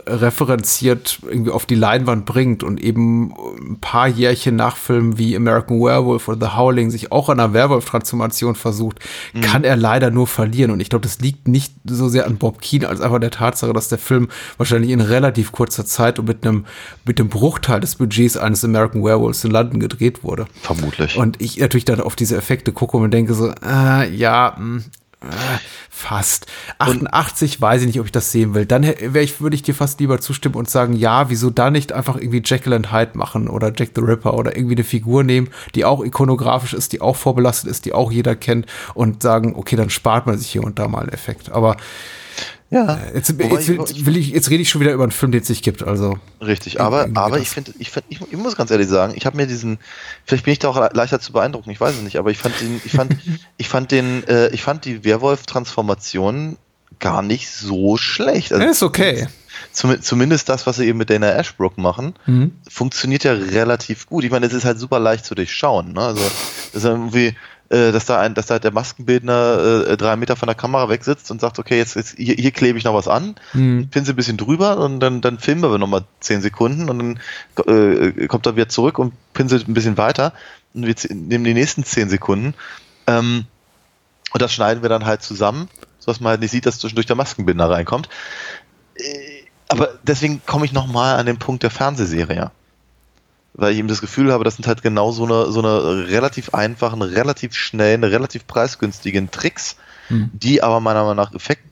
referenziert irgendwie auf die Leinwand bringt und eben ein paar Jährchen nach Filmen wie American Werewolf oder The Howling sich auch an einer Werwolf-Transformation versucht, mhm. kann er leider nur verlieren. Und ich glaube, das liegt nicht so sehr an Bob Keane als einfach der Tatsache, dass der Film wahrscheinlich in relativ kurzer Zeit und mit einem, mit dem Bruchteil des Budgets eines American Werewolves in London gedreht wurde. Vermutlich. Und ich natürlich dann auf diese Effekte gucke und denke so, äh, ja, mh, fast. 88 und weiß ich nicht, ob ich das sehen will. Dann ich, würde ich dir fast lieber zustimmen und sagen, ja, wieso da nicht einfach irgendwie Jekyll and Hyde machen oder Jack the Ripper oder irgendwie eine Figur nehmen, die auch ikonografisch ist, die auch vorbelastet ist, die auch jeder kennt und sagen, okay, dann spart man sich hier und da mal einen Effekt. Aber ja. Äh, jetzt, jetzt, jetzt, will ich, jetzt rede ich schon wieder über einen Film, den es nicht gibt. Also Richtig, aber, aber ich finde, ich, find, ich, ich, muss ganz ehrlich sagen, ich habe mir diesen, vielleicht bin ich da auch leichter zu beeindrucken, ich weiß es nicht, aber ich fand den, ich fand, ich fand den, äh, ich fand die Werwolf-Transformation gar nicht so schlecht. Also, ist okay. Zum, zumindest das, was sie eben mit Dana Ashbrook machen, mhm. funktioniert ja relativ gut. Ich meine, es ist halt super leicht zu durchschauen. Ne? Also, das ist irgendwie, äh, dass da ein, dass da der Maskenbildner äh, drei Meter von der Kamera wegsitzt und sagt, okay, jetzt, jetzt hier, hier klebe ich noch was an, mhm. pinsel ein bisschen drüber und dann, dann filmen wir nochmal zehn Sekunden und dann äh, kommt er wieder zurück und pinselt ein bisschen weiter und wir nehmen die nächsten zehn Sekunden. Ähm, und das schneiden wir dann halt zusammen, sodass man halt nicht sieht, dass zwischendurch der Maskenbinder reinkommt. aber deswegen komme ich nochmal an den Punkt der Fernsehserie. Weil ich eben das Gefühl habe, das sind halt genau so eine, so eine relativ einfachen, relativ schnellen, relativ preisgünstigen Tricks, Hm. die aber meiner Meinung nach Effekt,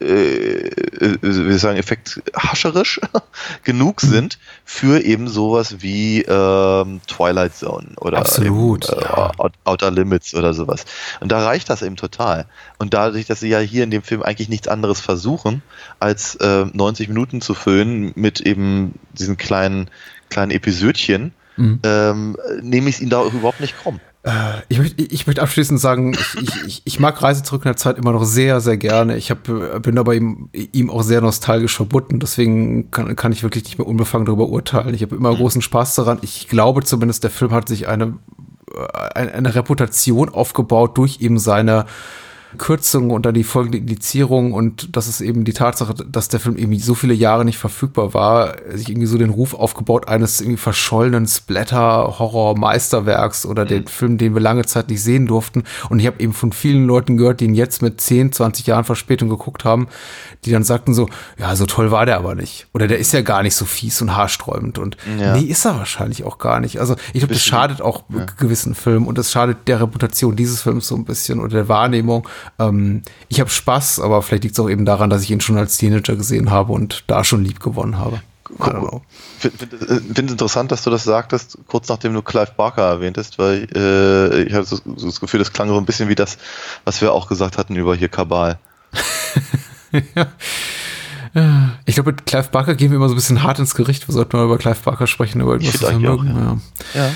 äh, äh, ich sagen, Effekt hascherisch genug Hm. sind für eben sowas wie ähm, Twilight Zone oder Absolut, eben, äh, ja. Out- Outer Limits oder sowas. Und da reicht das eben total. Und dadurch, dass sie ja hier in dem Film eigentlich nichts anderes versuchen, als äh, 90 Minuten zu füllen mit eben diesen kleinen, kleinen Episödchen, Mhm. ähm, nehme ich es ihnen da überhaupt nicht krumm. Äh, ich, möchte, ich möchte abschließend sagen, ich, ich, ich, mag Reise zurück in der Zeit immer noch sehr, sehr gerne. Ich hab, äh, bin aber ihm, ihm auch sehr nostalgisch verbunden, deswegen kann, kann ich wirklich nicht mehr unbefangen darüber urteilen. Ich habe immer großen Spaß daran. Ich glaube zumindest, der Film hat sich eine, äh, eine, eine Reputation aufgebaut durch eben seine Kürzungen und dann die folgende Indizierung und das ist eben die Tatsache, dass der Film irgendwie so viele Jahre nicht verfügbar war, sich irgendwie so den Ruf aufgebaut eines irgendwie verschollenen Splatter-Horror-Meisterwerks oder den Film, den wir lange Zeit nicht sehen durften. Und ich habe eben von vielen Leuten gehört, die ihn jetzt mit 10, 20 Jahren Verspätung geguckt haben, die dann sagten so, ja, so toll war der aber nicht. Oder der ist ja gar nicht so fies und haarsträubend. Und Ja. nee, ist er wahrscheinlich auch gar nicht. Also ich glaube, das schadet auch gewissen Filmen und das schadet der Reputation dieses Films so ein bisschen oder der Wahrnehmung. Ähm, ich habe Spaß, aber vielleicht liegt es auch eben daran, dass ich ihn schon als Teenager gesehen habe und da schon lieb gewonnen habe. Ich finde es interessant, dass du das sagtest, kurz nachdem du Clive Barker erwähntest, weil äh, ich hatte so, so das Gefühl, das klang so ein bisschen wie das, was wir auch gesagt hatten über hier Kabal. Ich glaube, mit Clive Barker gehen wir immer so ein bisschen hart ins Gericht. Wir sollten mal über Clive Barker sprechen, über irgendwas, Ich was wir mögen. auch, Ja. Äh,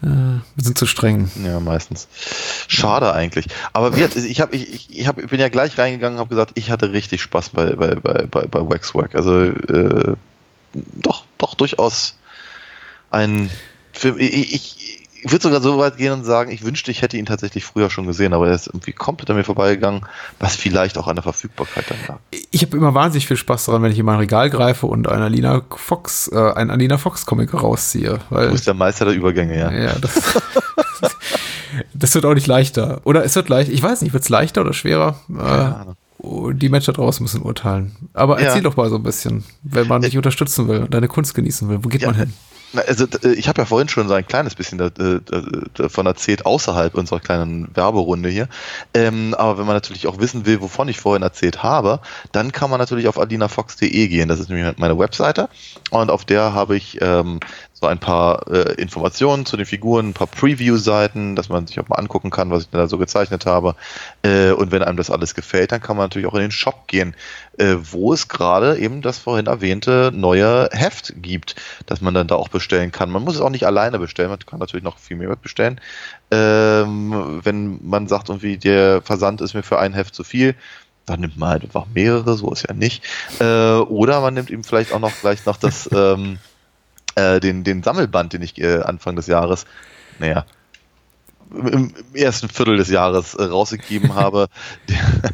wir sind zu streng. Ja, meistens. Schade eigentlich. Aber wie, ich, hab, ich, ich, hab, ich bin ja gleich reingegangen und habe gesagt, ich hatte richtig Spaß bei, bei, bei, bei, bei Waxwork. Also äh, doch, doch durchaus ein Film. Ich, ich, ich würde sogar so weit gehen und sagen, ich wünschte, ich hätte ihn tatsächlich früher schon gesehen, aber er ist irgendwie komplett an mir vorbeigegangen, was vielleicht auch an der Verfügbarkeit dann lag. Ich habe immer wahnsinnig viel Spaß daran, wenn ich in mein Regal greife und einen Alina Fox, äh, einen Alina Fox Comic rausziehe. Weil, Du bist der Meister der Übergänge, ja. ja, das, das wird auch nicht leichter. Oder es wird leicht, ich weiß nicht, wird es leichter oder schwerer? Ahnung. Äh, die Menschen da draußen müssen urteilen. Aber Ja. erzähl doch mal so ein bisschen, wenn man dich unterstützen will und deine Kunst genießen will. Wo geht Ja. man hin? Also d- ich habe ja vorhin schon so ein kleines bisschen äh, davon erzählt, außerhalb unserer kleinen Werberunde hier. Ähm, aber wenn man natürlich auch wissen will, wovon ich vorhin erzählt habe, dann kann man natürlich auf adinafox.de gehen. Das ist nämlich meine Webseite. Und auf der habe ich ähm, so ein paar äh, Informationen zu den Figuren, ein paar Preview-Seiten, dass man sich auch mal angucken kann, was ich da so gezeichnet habe. Äh, und wenn einem das alles gefällt, dann kann man natürlich auch in den Shop gehen, äh, wo es gerade eben das vorhin erwähnte neue Heft gibt, das man dann da auch bestellen kann. Man muss es auch nicht alleine bestellen, man kann natürlich noch viel mehr bestellen. Ähm, wenn man sagt, irgendwie der Versand ist mir für ein Heft zu viel, dann nimmt man halt einfach mehrere, so ist ja nicht. Äh, oder man nimmt eben vielleicht auch noch gleich noch das, ähm, äh, den, den Sammelband, den ich äh, Anfang des Jahres, naja, im, im ersten Viertel des Jahres äh, rausgegeben habe, der,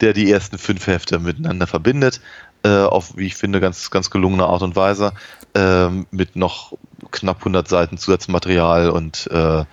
der die ersten fünf Hefte miteinander verbindet, äh, auf, wie ich finde, ganz, ganz gelungene Art und Weise, ähm, mit noch knapp 100 Seiten Zusatzmaterial und äh,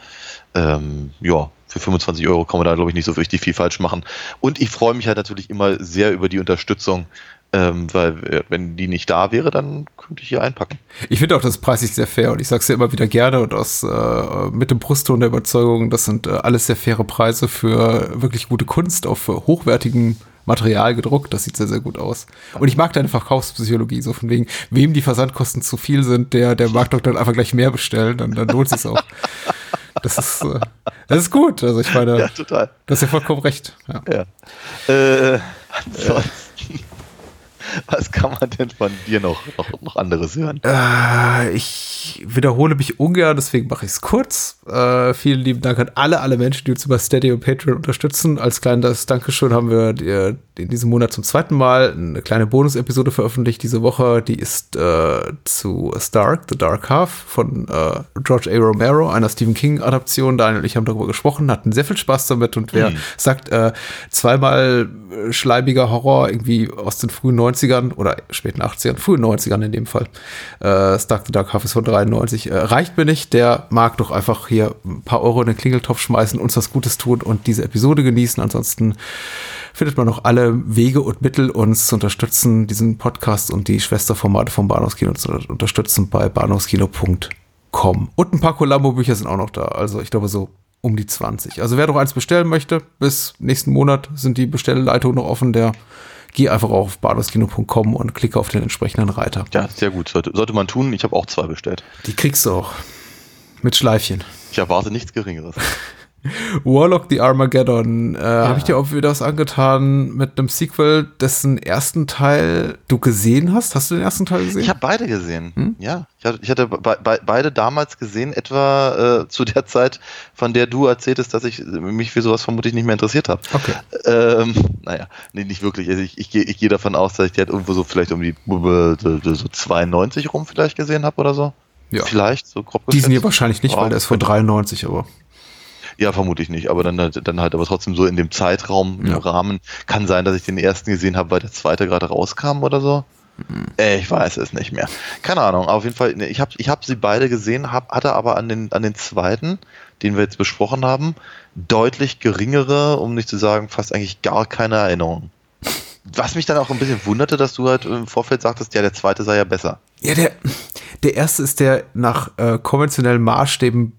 ähm, ja, für 25 Euro kann man da, glaube ich, nicht so richtig viel falsch machen. Und ich freue mich halt natürlich immer sehr über die Unterstützung, ähm, weil äh, wenn die nicht da wäre, dann könnte ich hier einpacken. Ich finde auch das preislich sehr fair und ich sage es ja immer wieder gerne und aus äh, mit dem Brustton der Überzeugung, das sind äh, alles sehr faire Preise für wirklich gute Kunst auf äh, hochwertigem Material gedruckt. Das sieht sehr, sehr gut aus. Und ich mag deine Verkaufspsychologie, so von wegen, wem die Versandkosten zu viel sind, der, der mag doch dann einfach gleich mehr bestellen, dann, dann lohnt sich auch. Das ist, äh, das ist gut. Also ich meine, Ja, total. das ist ja vollkommen recht. Ja. Ja. Äh, ansonsten, was kann man denn von dir noch, noch, noch anderes hören? Äh, ich wiederhole mich ungern, deswegen mache ich es kurz. Äh, vielen lieben Dank an alle, alle Menschen, die uns über Steady und Patreon unterstützen. Als kleines Dankeschön haben wir die, in diesem Monat zum zweiten Mal eine kleine Bonus-Episode veröffentlicht diese Woche. Die ist äh, zu Stark, The Dark Half von äh, George A. Romero, einer Stephen King-Adaption. Daniel und ich haben darüber gesprochen, hatten sehr viel Spaß damit und wer sagt, äh, zweimal äh, schleibiger Horror irgendwie aus den frühen 90ern 90ern oder späten 80ern, frühen 90ern in dem Fall. Äh, Stark the Dark Half von 93. Äh, reicht mir nicht, der mag doch einfach hier ein paar Euro in den Klingeltopf schmeißen, uns was Gutes tun und diese Episode genießen. Ansonsten findet man noch alle Wege und Mittel, uns zu unterstützen, diesen Podcast und die Schwesterformate vom Bahnhofskino zu unterstützen bei bahnhofskino.com. Und ein paar Columbo-Bücher sind auch noch da. Also ich glaube so um die 20. Also wer noch eins bestellen möchte, bis nächsten Monat sind die Bestellleitungen noch offen. Der geh einfach auf bahnhofskino.com und klicke auf den entsprechenden Reiter. Ja, sehr gut. Sollte, sollte man tun. Ich habe auch zwei bestellt. Die kriegst du auch. Mit Schleifchen. Ich erwarte nichts Geringeres. Warlock the Armageddon. Äh, ja. Habe ich dir auch wieder was angetan mit einem Sequel, dessen ersten Teil du gesehen hast? Hast du den ersten Teil gesehen? Ich habe beide gesehen. Hm? Ja, ich hatte, ich hatte be be beide damals gesehen, etwa äh, zu der Zeit, von der du erzähltest, dass ich mich für sowas vermutlich nicht mehr interessiert habe. Okay. Ähm, naja, nee, nicht wirklich. Also ich, ich, gehe ich geh davon aus, dass ich die halt irgendwo so vielleicht um die so 92 rum vielleicht gesehen habe oder so. Ja. Vielleicht, so grob Die sind hier wahrscheinlich nicht, oh, weil der ist von 93, aber. Ja, vermutlich nicht, aber dann, halt, dann halt aber trotzdem so in dem Zeitraum, ja. im Rahmen. Kann sein, dass ich den ersten gesehen habe, weil der zweite gerade rauskam oder so. Mhm. Äh, ich weiß es nicht mehr. Keine Ahnung, auf jeden Fall, ich habe ich hab sie beide gesehen, hab, hatte aber an den, an den zweiten, den wir jetzt besprochen haben, deutlich geringere, um nicht zu sagen, fast eigentlich gar keine Erinnerung. Was mich dann auch ein bisschen wunderte, dass du halt im Vorfeld sagtest, ja, der zweite sei ja besser. Ja, der, der erste ist der nach äh, konventionellen Maßstäben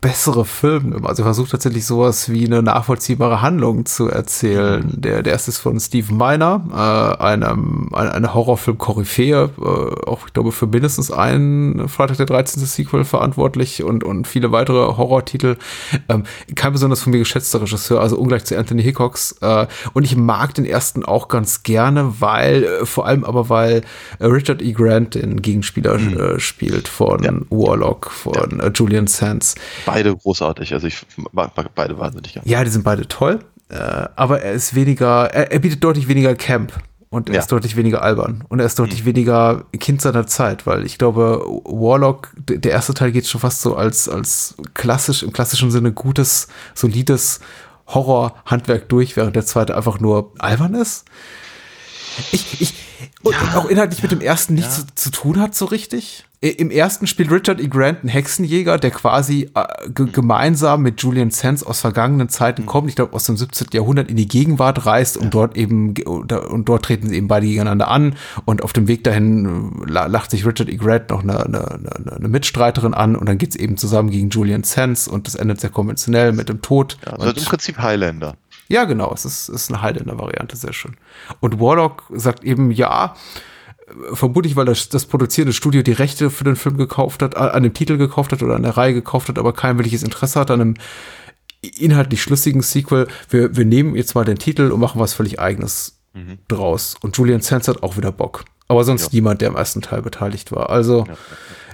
bessere Film. Also er versucht tatsächlich sowas wie eine nachvollziehbare Handlung zu erzählen. Mhm. Der, der erste ist von Steve Miner, äh, einem, eine, eine Horrorfilm-Koryphäe, äh, auch ich glaube für mindestens einen Freitag der 13. Sequel verantwortlich und, und viele weitere Horrortitel. Ähm, kein besonders von mir geschätzter Regisseur, also ungleich zu Anthony Hickox. Äh, und ich mag den ersten auch ganz gerne, weil, äh, vor allem aber weil äh, Richard E. Grant den Gegenspieler mhm. Äh, spielt von ja. Warlock, von ja. Julian Sands beide großartig. Also ich mag beide wahnsinnig gerne. Ja, die sind beide toll. Äh, aber er ist weniger, er, er, bietet deutlich weniger Camp und er ja. ist deutlich weniger albern und er ist deutlich mhm. weniger Kind seiner Zeit, weil ich glaube, Warlock, der erste Teil geht schon fast so als, als klassisch, im klassischen Sinne gutes, solides Horror-Handwerk durch, während der zweite einfach nur albern ist. Ich, ich, und ja. auch inhaltlich mit dem ersten nichts ja. zu, zu tun hat so richtig. Im ersten spielt Richard E. Grant einen Hexenjäger, der quasi äh, gemeinsam mit Julian Sands aus vergangenen Zeiten mhm. kommt, ich glaube aus dem 17. Jahrhundert in die Gegenwart reist und dort eben und dort treten sie eben beide gegeneinander an und auf dem Weg dahin äh, lacht sich Richard E. Grant noch eine, eine, eine, eine Mitstreiterin an und dann geht's eben zusammen gegen Julian Sands und das endet sehr konventionell mit dem Tod. Ja, also im Prinzip Highlander. Ja, genau, es ist, ist eine Highlander-Variante, sehr schön. Und Warlock sagt eben, ja, vermutlich, weil das, das produzierende Studio die Rechte für den Film gekauft hat, an dem Titel gekauft hat oder an der Reihe gekauft hat, aber kein wirkliches Interesse hat an einem inhaltlich schlüssigen Sequel. Wir, wir nehmen jetzt mal den Titel und machen was völlig eigenes mhm. draus. Und Julian Sands hat auch wieder Bock. Aber sonst ja. niemand, der im ersten Teil beteiligt war. Also, ja.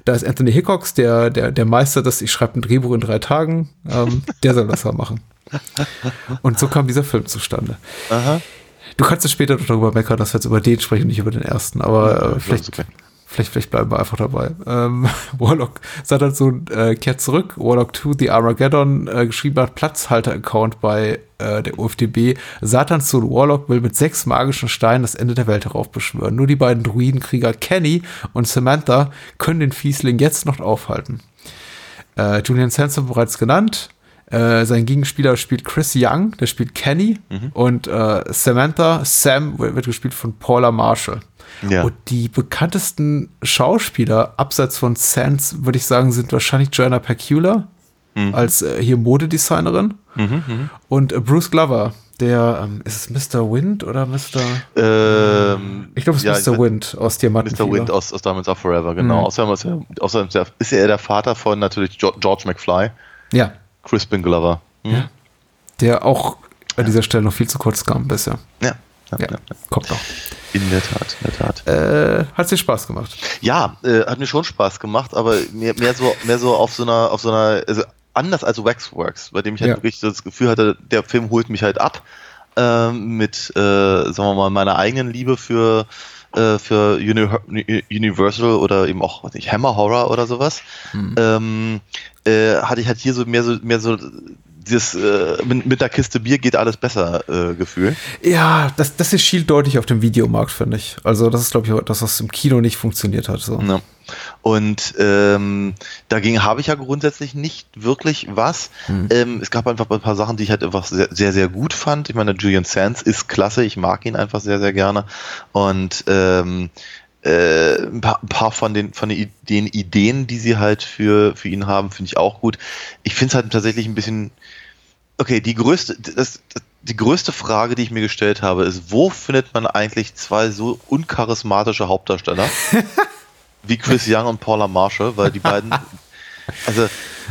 da ist Anthony Hickox, der, der, der Meister des, ich schreibe ein Drehbuch in drei Tagen, ähm, der soll das mal machen. Und so kam dieser Film zustande. Aha. Du kannst ja später darüber meckern, dass wir jetzt über den sprechen, nicht über den ersten, aber ja, äh, vielleicht, okay. vielleicht, vielleicht bleiben wir einfach dabei. Ähm, Warlock Satan so äh, kehrt zurück. Warlock 2, The Armageddon, äh, geschrieben hat Platzhalter-Account bei äh, der UFDB. Satans Sohn Warlock will mit sechs magischen Steinen das Ende der Welt heraufbeschwören. Nur die beiden Druidenkrieger Kenny und Samantha können den Fiesling jetzt noch aufhalten. Äh, Julian Sansom bereits genannt. Äh, sein Gegenspieler spielt Chris Young, der spielt Kenny. Mhm. Und äh, Samantha, Sam, wird gespielt von Paula Marshall. Ja. Und die bekanntesten Schauspieler, abseits von Sans, würde ich sagen, sind wahrscheinlich Joanna Pacula mhm. als äh, hier Modedesignerin. Mhm, mhm. und äh, Bruce Glover, der, ähm, ist es Mr. Wind oder Mr. Ähm, ich glaube, es ist ja, Mr. Wind aus Diamanten. Mr. Wind aus, aus Diamonds Are Forever, genau. Mhm. Außerdem, ist er, außerdem ist er der Vater von natürlich George McFly. Ja. Crispin Glover. Mhm. Ja. Der auch an dieser Stelle noch viel zu kurz kam bisher. Ja. Ja, ja, ja. kommt noch. In der Tat, in der Tat. Äh, hat dir Spaß gemacht? Ja, äh, hat mir schon Spaß gemacht, aber mehr, mehr so, mehr so auf so einer, auf so einer, also anders als Waxworks, bei dem ich halt ja. wirklich das Gefühl hatte, der Film holt mich halt ab äh, mit, äh, sagen wir mal, meiner eigenen Liebe für äh, für Uni Universal oder eben auch nicht, Hammer Horror oder sowas. Hm. Ähm, äh, hatte ich halt hier so mehr so mehr so dieses äh, mit, mit der Kiste Bier geht alles besser äh, Gefühl. Ja, das, das ist schielt deutlich auf dem Videomarkt, finde ich. Also das ist, glaube ich, das, was im Kino nicht funktioniert hat. So. Ja. Und ähm, dagegen habe ich ja grundsätzlich nicht wirklich was. Hm. Ähm, es gab einfach ein paar Sachen, die ich halt einfach sehr, sehr, sehr gut fand. Ich meine, Julian Sands ist klasse, ich mag ihn einfach sehr, sehr gerne. Und ähm, äh, ein, paar, ein paar von den von den Ideen, die sie halt für, für ihn haben, finde ich auch gut. Ich finde es halt tatsächlich ein bisschen. Okay, die größte, das, das, die größte Frage, die ich mir gestellt habe, ist, wo findet man eigentlich zwei so uncharismatische Hauptdarsteller? wie Chris Young und Paula Marshall, weil die beiden, also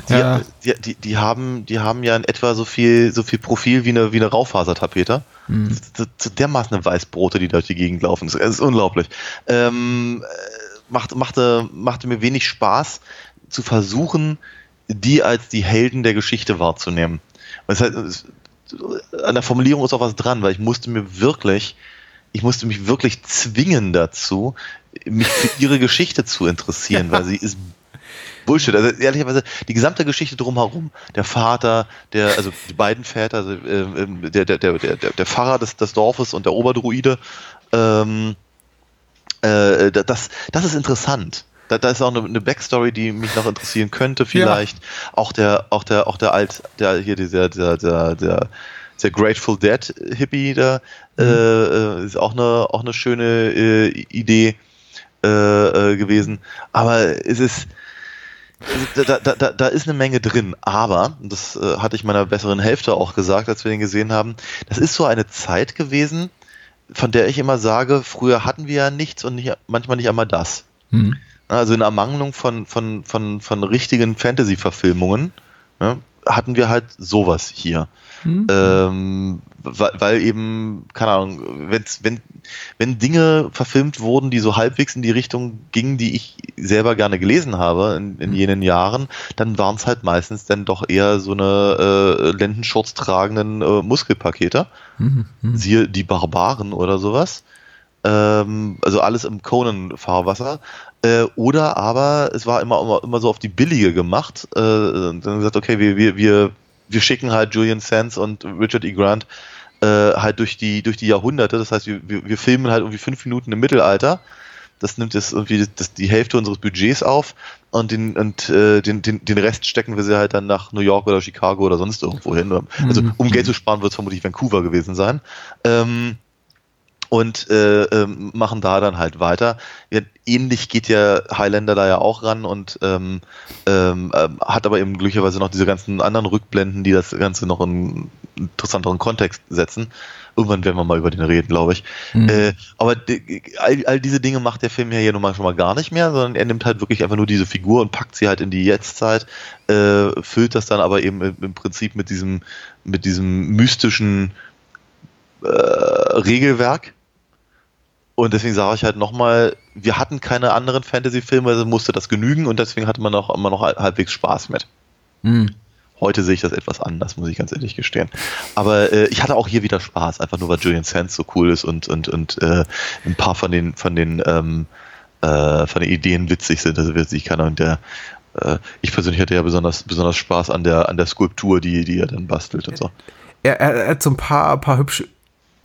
die, Ja. die, die, die haben, die haben ja in etwa so viel, so viel Profil wie eine, wie eine Raufasertapete. Hm. So, so dermaßen eine Weißbrote, die durch die Gegend laufen. Das ist unglaublich. Ähm, äh, macht, machte, machte mir wenig Spaß zu versuchen, die als die Helden der Geschichte wahrzunehmen. Und es halt, es- an der Formulierung ist auch was dran, weil ich musste mir wirklich, ich musste mich wirklich zwingen dazu, mich für ihre Geschichte zu interessieren, weil sie ist Bullshit. Also ehrlicherweise, die gesamte Geschichte drumherum, der Vater, der, also die beiden Väter, also, ähm, der, der, der, der, der Pfarrer des, des Dorfes und der Oberdruide, ähm, äh, das, das ist interessant. Da, da ist auch eine, eine Backstory, die mich noch interessieren könnte, vielleicht. Auch der, auch der, auch der Alt, der hier dieser, der, der, der, der Grateful Dead Hippie da, äh, äh, ist auch eine, auch eine schöne äh, Idee äh, äh, gewesen. Aber es ist, da, da, da, da ist eine Menge drin, aber, das äh, hatte ich meiner besseren Hälfte auch gesagt, als wir den gesehen haben, das ist so eine Zeit gewesen, von der ich immer sage, früher hatten wir ja nichts und nicht, manchmal nicht einmal das. Hm. Also in Ermangelung von, von, von, von richtigen Fantasy-Verfilmungen ne, hatten wir halt sowas hier. Hm. Ähm, weil, weil eben, keine Ahnung, wenn's, wenn, wenn Dinge verfilmt wurden, die so halbwegs in die Richtung gingen, die ich selber gerne gelesen habe in, in jenen Jahren, dann waren es halt meistens dann doch eher so eine äh, Lendenschurz tragenden äh, Muskelpakete. Mhm. Mhm. Siehe die Barbaren oder sowas. Ähm, also alles im Conan-Fahrwasser. Äh, oder aber es war immer, immer, immer so auf die billige gemacht. Äh, dann gesagt, okay, wir, wir, wir, wir schicken halt Julian Sands und Richard E. Grant äh, halt durch die, durch die Jahrhunderte. Das heißt, wir, wir, filmen halt irgendwie fünf Minuten im Mittelalter. Das nimmt jetzt irgendwie das, die Hälfte unseres Budgets auf und, den, und äh, den, den, den Rest stecken wir sie halt dann nach New York oder Chicago oder sonst irgendwo hin. Also um Geld zu sparen, wird es vermutlich Vancouver gewesen sein. Ähm, und äh, ähm, machen da dann halt weiter. Ähnlich geht ja Highlander da ja auch ran und ähm, ähm, ähm, hat aber eben glücklicherweise noch diese ganzen anderen Rückblenden, die das Ganze noch in einen interessanteren Kontext setzen. Irgendwann werden wir mal über den reden, glaube ich. Mhm. Äh, aber all, all diese Dinge macht der Film ja hier nun mal schon mal gar nicht mehr, sondern er nimmt halt wirklich einfach nur diese Figur und packt sie halt in die Jetztzeit, äh, füllt das dann aber eben im, im Prinzip mit diesem, mit diesem mystischen äh, Regelwerk. Und deswegen sage ich halt nochmal, wir hatten keine anderen Fantasy-Filme, also musste das genügen und deswegen hatte man auch immer noch halbwegs Spaß mit. Hm. Heute sehe ich das etwas anders, muss ich ganz ehrlich gestehen. Aber äh, ich hatte auch hier wieder Spaß, einfach nur weil Julian Sands so cool ist und, und, und äh, ein paar von den, von den, ähm, äh, von den Ideen witzig sind. Also witzig kann und der äh, ich persönlich hatte ja besonders, besonders Spaß an der, an der Skulptur, die, die er dann bastelt und so. Er, er, er hat so ein paar, paar hübsche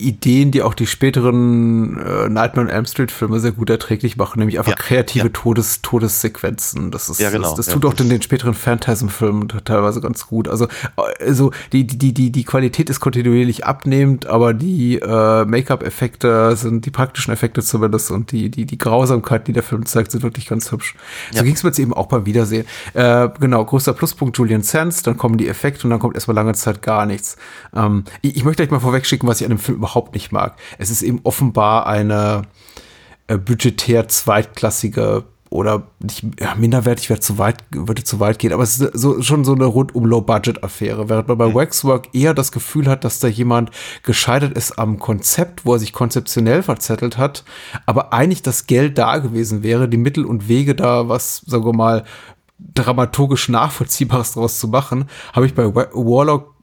Ideen, die auch die späteren äh, Nightmare on Elm Street Filme sehr gut erträglich machen, nämlich einfach Ja, kreative ja. Todes, Todessequenzen. Das ist, Ja, genau, das, das tut auch den, den späteren Phantasm-Filmen teilweise ganz gut. Also, also die, die, die, die Qualität ist kontinuierlich abnehmend, aber die äh, Make-up-Effekte sind die praktischen Effekte zumindest und die, die, die Grausamkeit, die der Film zeigt, sind wirklich ganz hübsch. So ging es mir jetzt eben auch beim Wiedersehen. Äh, genau, größter Pluspunkt Julian Sands, dann kommen die Effekte und dann kommt erstmal lange Zeit gar nichts. Ähm, ich, ich möchte euch mal vorwegschicken, was ich an dem Film überhaupt nicht mag. Es ist eben offenbar eine äh, budgetär zweitklassige oder nicht, ja, minderwertig wäre zu weit, würde zu weit gehen, aber es ist so, schon so eine rundum Low-Budget-Affäre, während man bei Waxwork eher das Gefühl hat, dass da jemand gescheitert ist am Konzept, wo er sich konzeptionell verzettelt hat, aber eigentlich das Geld da gewesen wäre, die Mittel und Wege da, was, sagen wir mal, dramaturgisch Nachvollziehbares draus zu machen, habe ich bei Wa- Warlock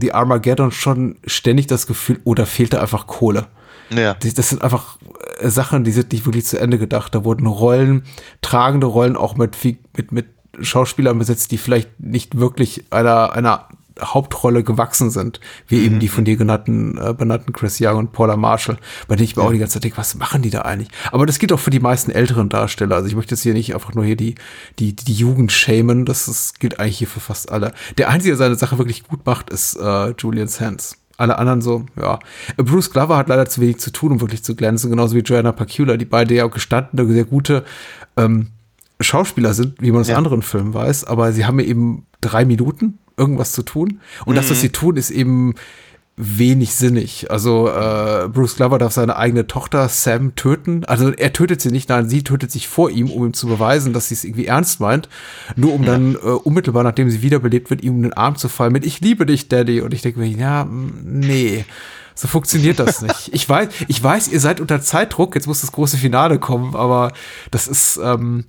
The Armageddon schon ständig das Gefühl, oh, da fehlte einfach Kohle. Ja. Die- Das sind einfach äh, Sachen, die sind nicht wirklich zu Ende gedacht. Da wurden Rollen, tragende Rollen auch mit, mit, mit Schauspielern besetzt, die vielleicht nicht wirklich einer, einer Hauptrolle gewachsen sind, wie eben die von dir genannten, äh, benannten Chris Young und Paula Marshall, bei denen ich mir auch die ganze Zeit denke, was machen die da eigentlich? Aber das geht auch für die meisten älteren Darsteller. Also ich möchte jetzt hier nicht einfach nur hier die, die, die Jugend schämen, das, das gilt eigentlich hier für fast alle. Der Einzige, der seine Sache wirklich gut macht, ist äh, Julian Sands. Alle anderen so, ja. Bruce Glover hat leider zu wenig zu tun, um wirklich zu glänzen, genauso wie Joanna Pacula, die beide ja auch gestandene, sehr gute ähm, Schauspieler sind, wie man aus Ja. anderen Filmen weiß, aber sie haben eben drei Minuten irgendwas zu tun. Und das, was sie tun, ist eben wenig sinnig. Also äh, Bruce Glover darf seine eigene Tochter Sam töten. Also er tötet sie nicht, nein, sie tötet sich vor ihm, um ihm zu beweisen, dass sie es irgendwie ernst meint. Nur um dann äh, unmittelbar, nachdem sie wiederbelebt wird, ihm in den Arm zu fallen mit Ich liebe dich, Daddy. Und ich denke mir, ja, nee. So funktioniert das nicht. Ich weiß, ich weiß, ihr seid unter Zeitdruck, jetzt muss das große Finale kommen, aber das ist, ähm,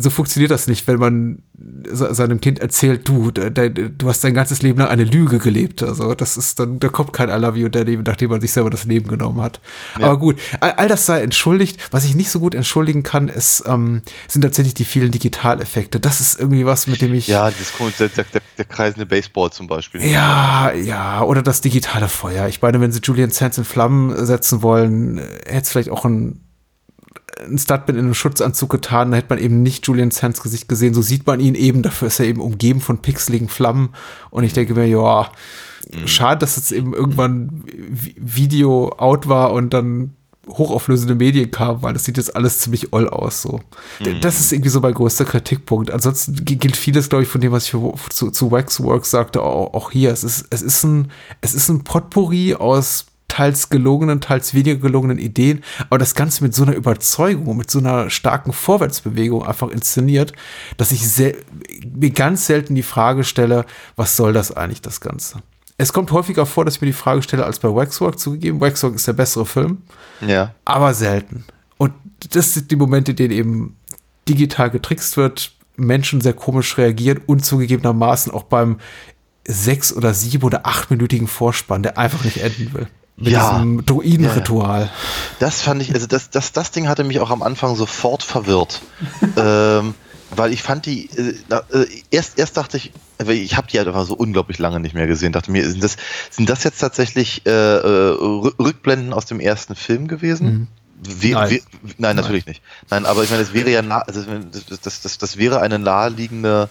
so funktioniert das nicht, wenn man se- seinem Kind erzählt, du, de, de, du hast dein ganzes Leben lang eine Lüge gelebt. Also das ist dann, da kommt kein I love you Daddy, nachdem man sich selber das Leben genommen hat. Aber gut, all, all das sei entschuldigt. Was ich nicht so gut entschuldigen kann, ist, ähm, sind tatsächlich die vielen Digitaleffekte. Das ist irgendwie was, mit dem ich. Ja, das kommt, der, der, der, kreisende Baseball zum Beispiel. Ja, ja, oder das digitale Feuer. Ich meine, wenn sie Julian Sands in Flammen setzen wollen, hätte es vielleicht auch ein, ein Stuntman in einem Schutzanzug getan, da hätte man eben nicht Julian Sands Gesicht gesehen. So sieht man ihn eben, dafür ist er eben umgeben von pixeligen Flammen. Und ich denke mir, ja, schade, dass jetzt eben irgendwann Vi- Video out war und dann hochauflösende Medien kam, weil das sieht jetzt alles ziemlich oll aus. So. Das ist irgendwie so mein größter Kritikpunkt. Ansonsten gi- gilt vieles, glaube ich, von dem, was ich zu, zu Waxworks sagte, auch, auch hier. Es ist, es ist ein, es ist ein Potpourri aus teils gelungenen, teils weniger gelungenen Ideen, aber das Ganze mit so einer Überzeugung, mit so einer starken Vorwärtsbewegung einfach inszeniert, dass ich mir ganz selten die Frage stelle, was soll das eigentlich, das Ganze? Es kommt häufiger vor, dass ich mir die Frage stelle, als bei Waxwork zugegeben. Waxwork ist der bessere Film Ja. aber selten. Und das sind die Momente, in denen eben digital getrickst wird, Menschen sehr komisch reagieren und zugegebenermaßen auch beim sechs- oder sieben- oder achtminütigen Vorspann, der einfach nicht enden will. Mit Ja. diesem Druidenritual. Das fand ich, also das, das, das Ding hatte mich auch am Anfang sofort verwirrt. ähm, weil ich fand die, äh, äh, erst, erst dachte ich, ich habe die halt einfach so unglaublich lange nicht mehr gesehen, dachte mir, sind das, sind das jetzt tatsächlich äh, äh, Rü- Rückblenden aus dem ersten Film gewesen? We, Nein. we, nein, natürlich nicht. Nein, aber ich meine, es wäre ja, nah, also das, das, das, das wäre eine naheliegende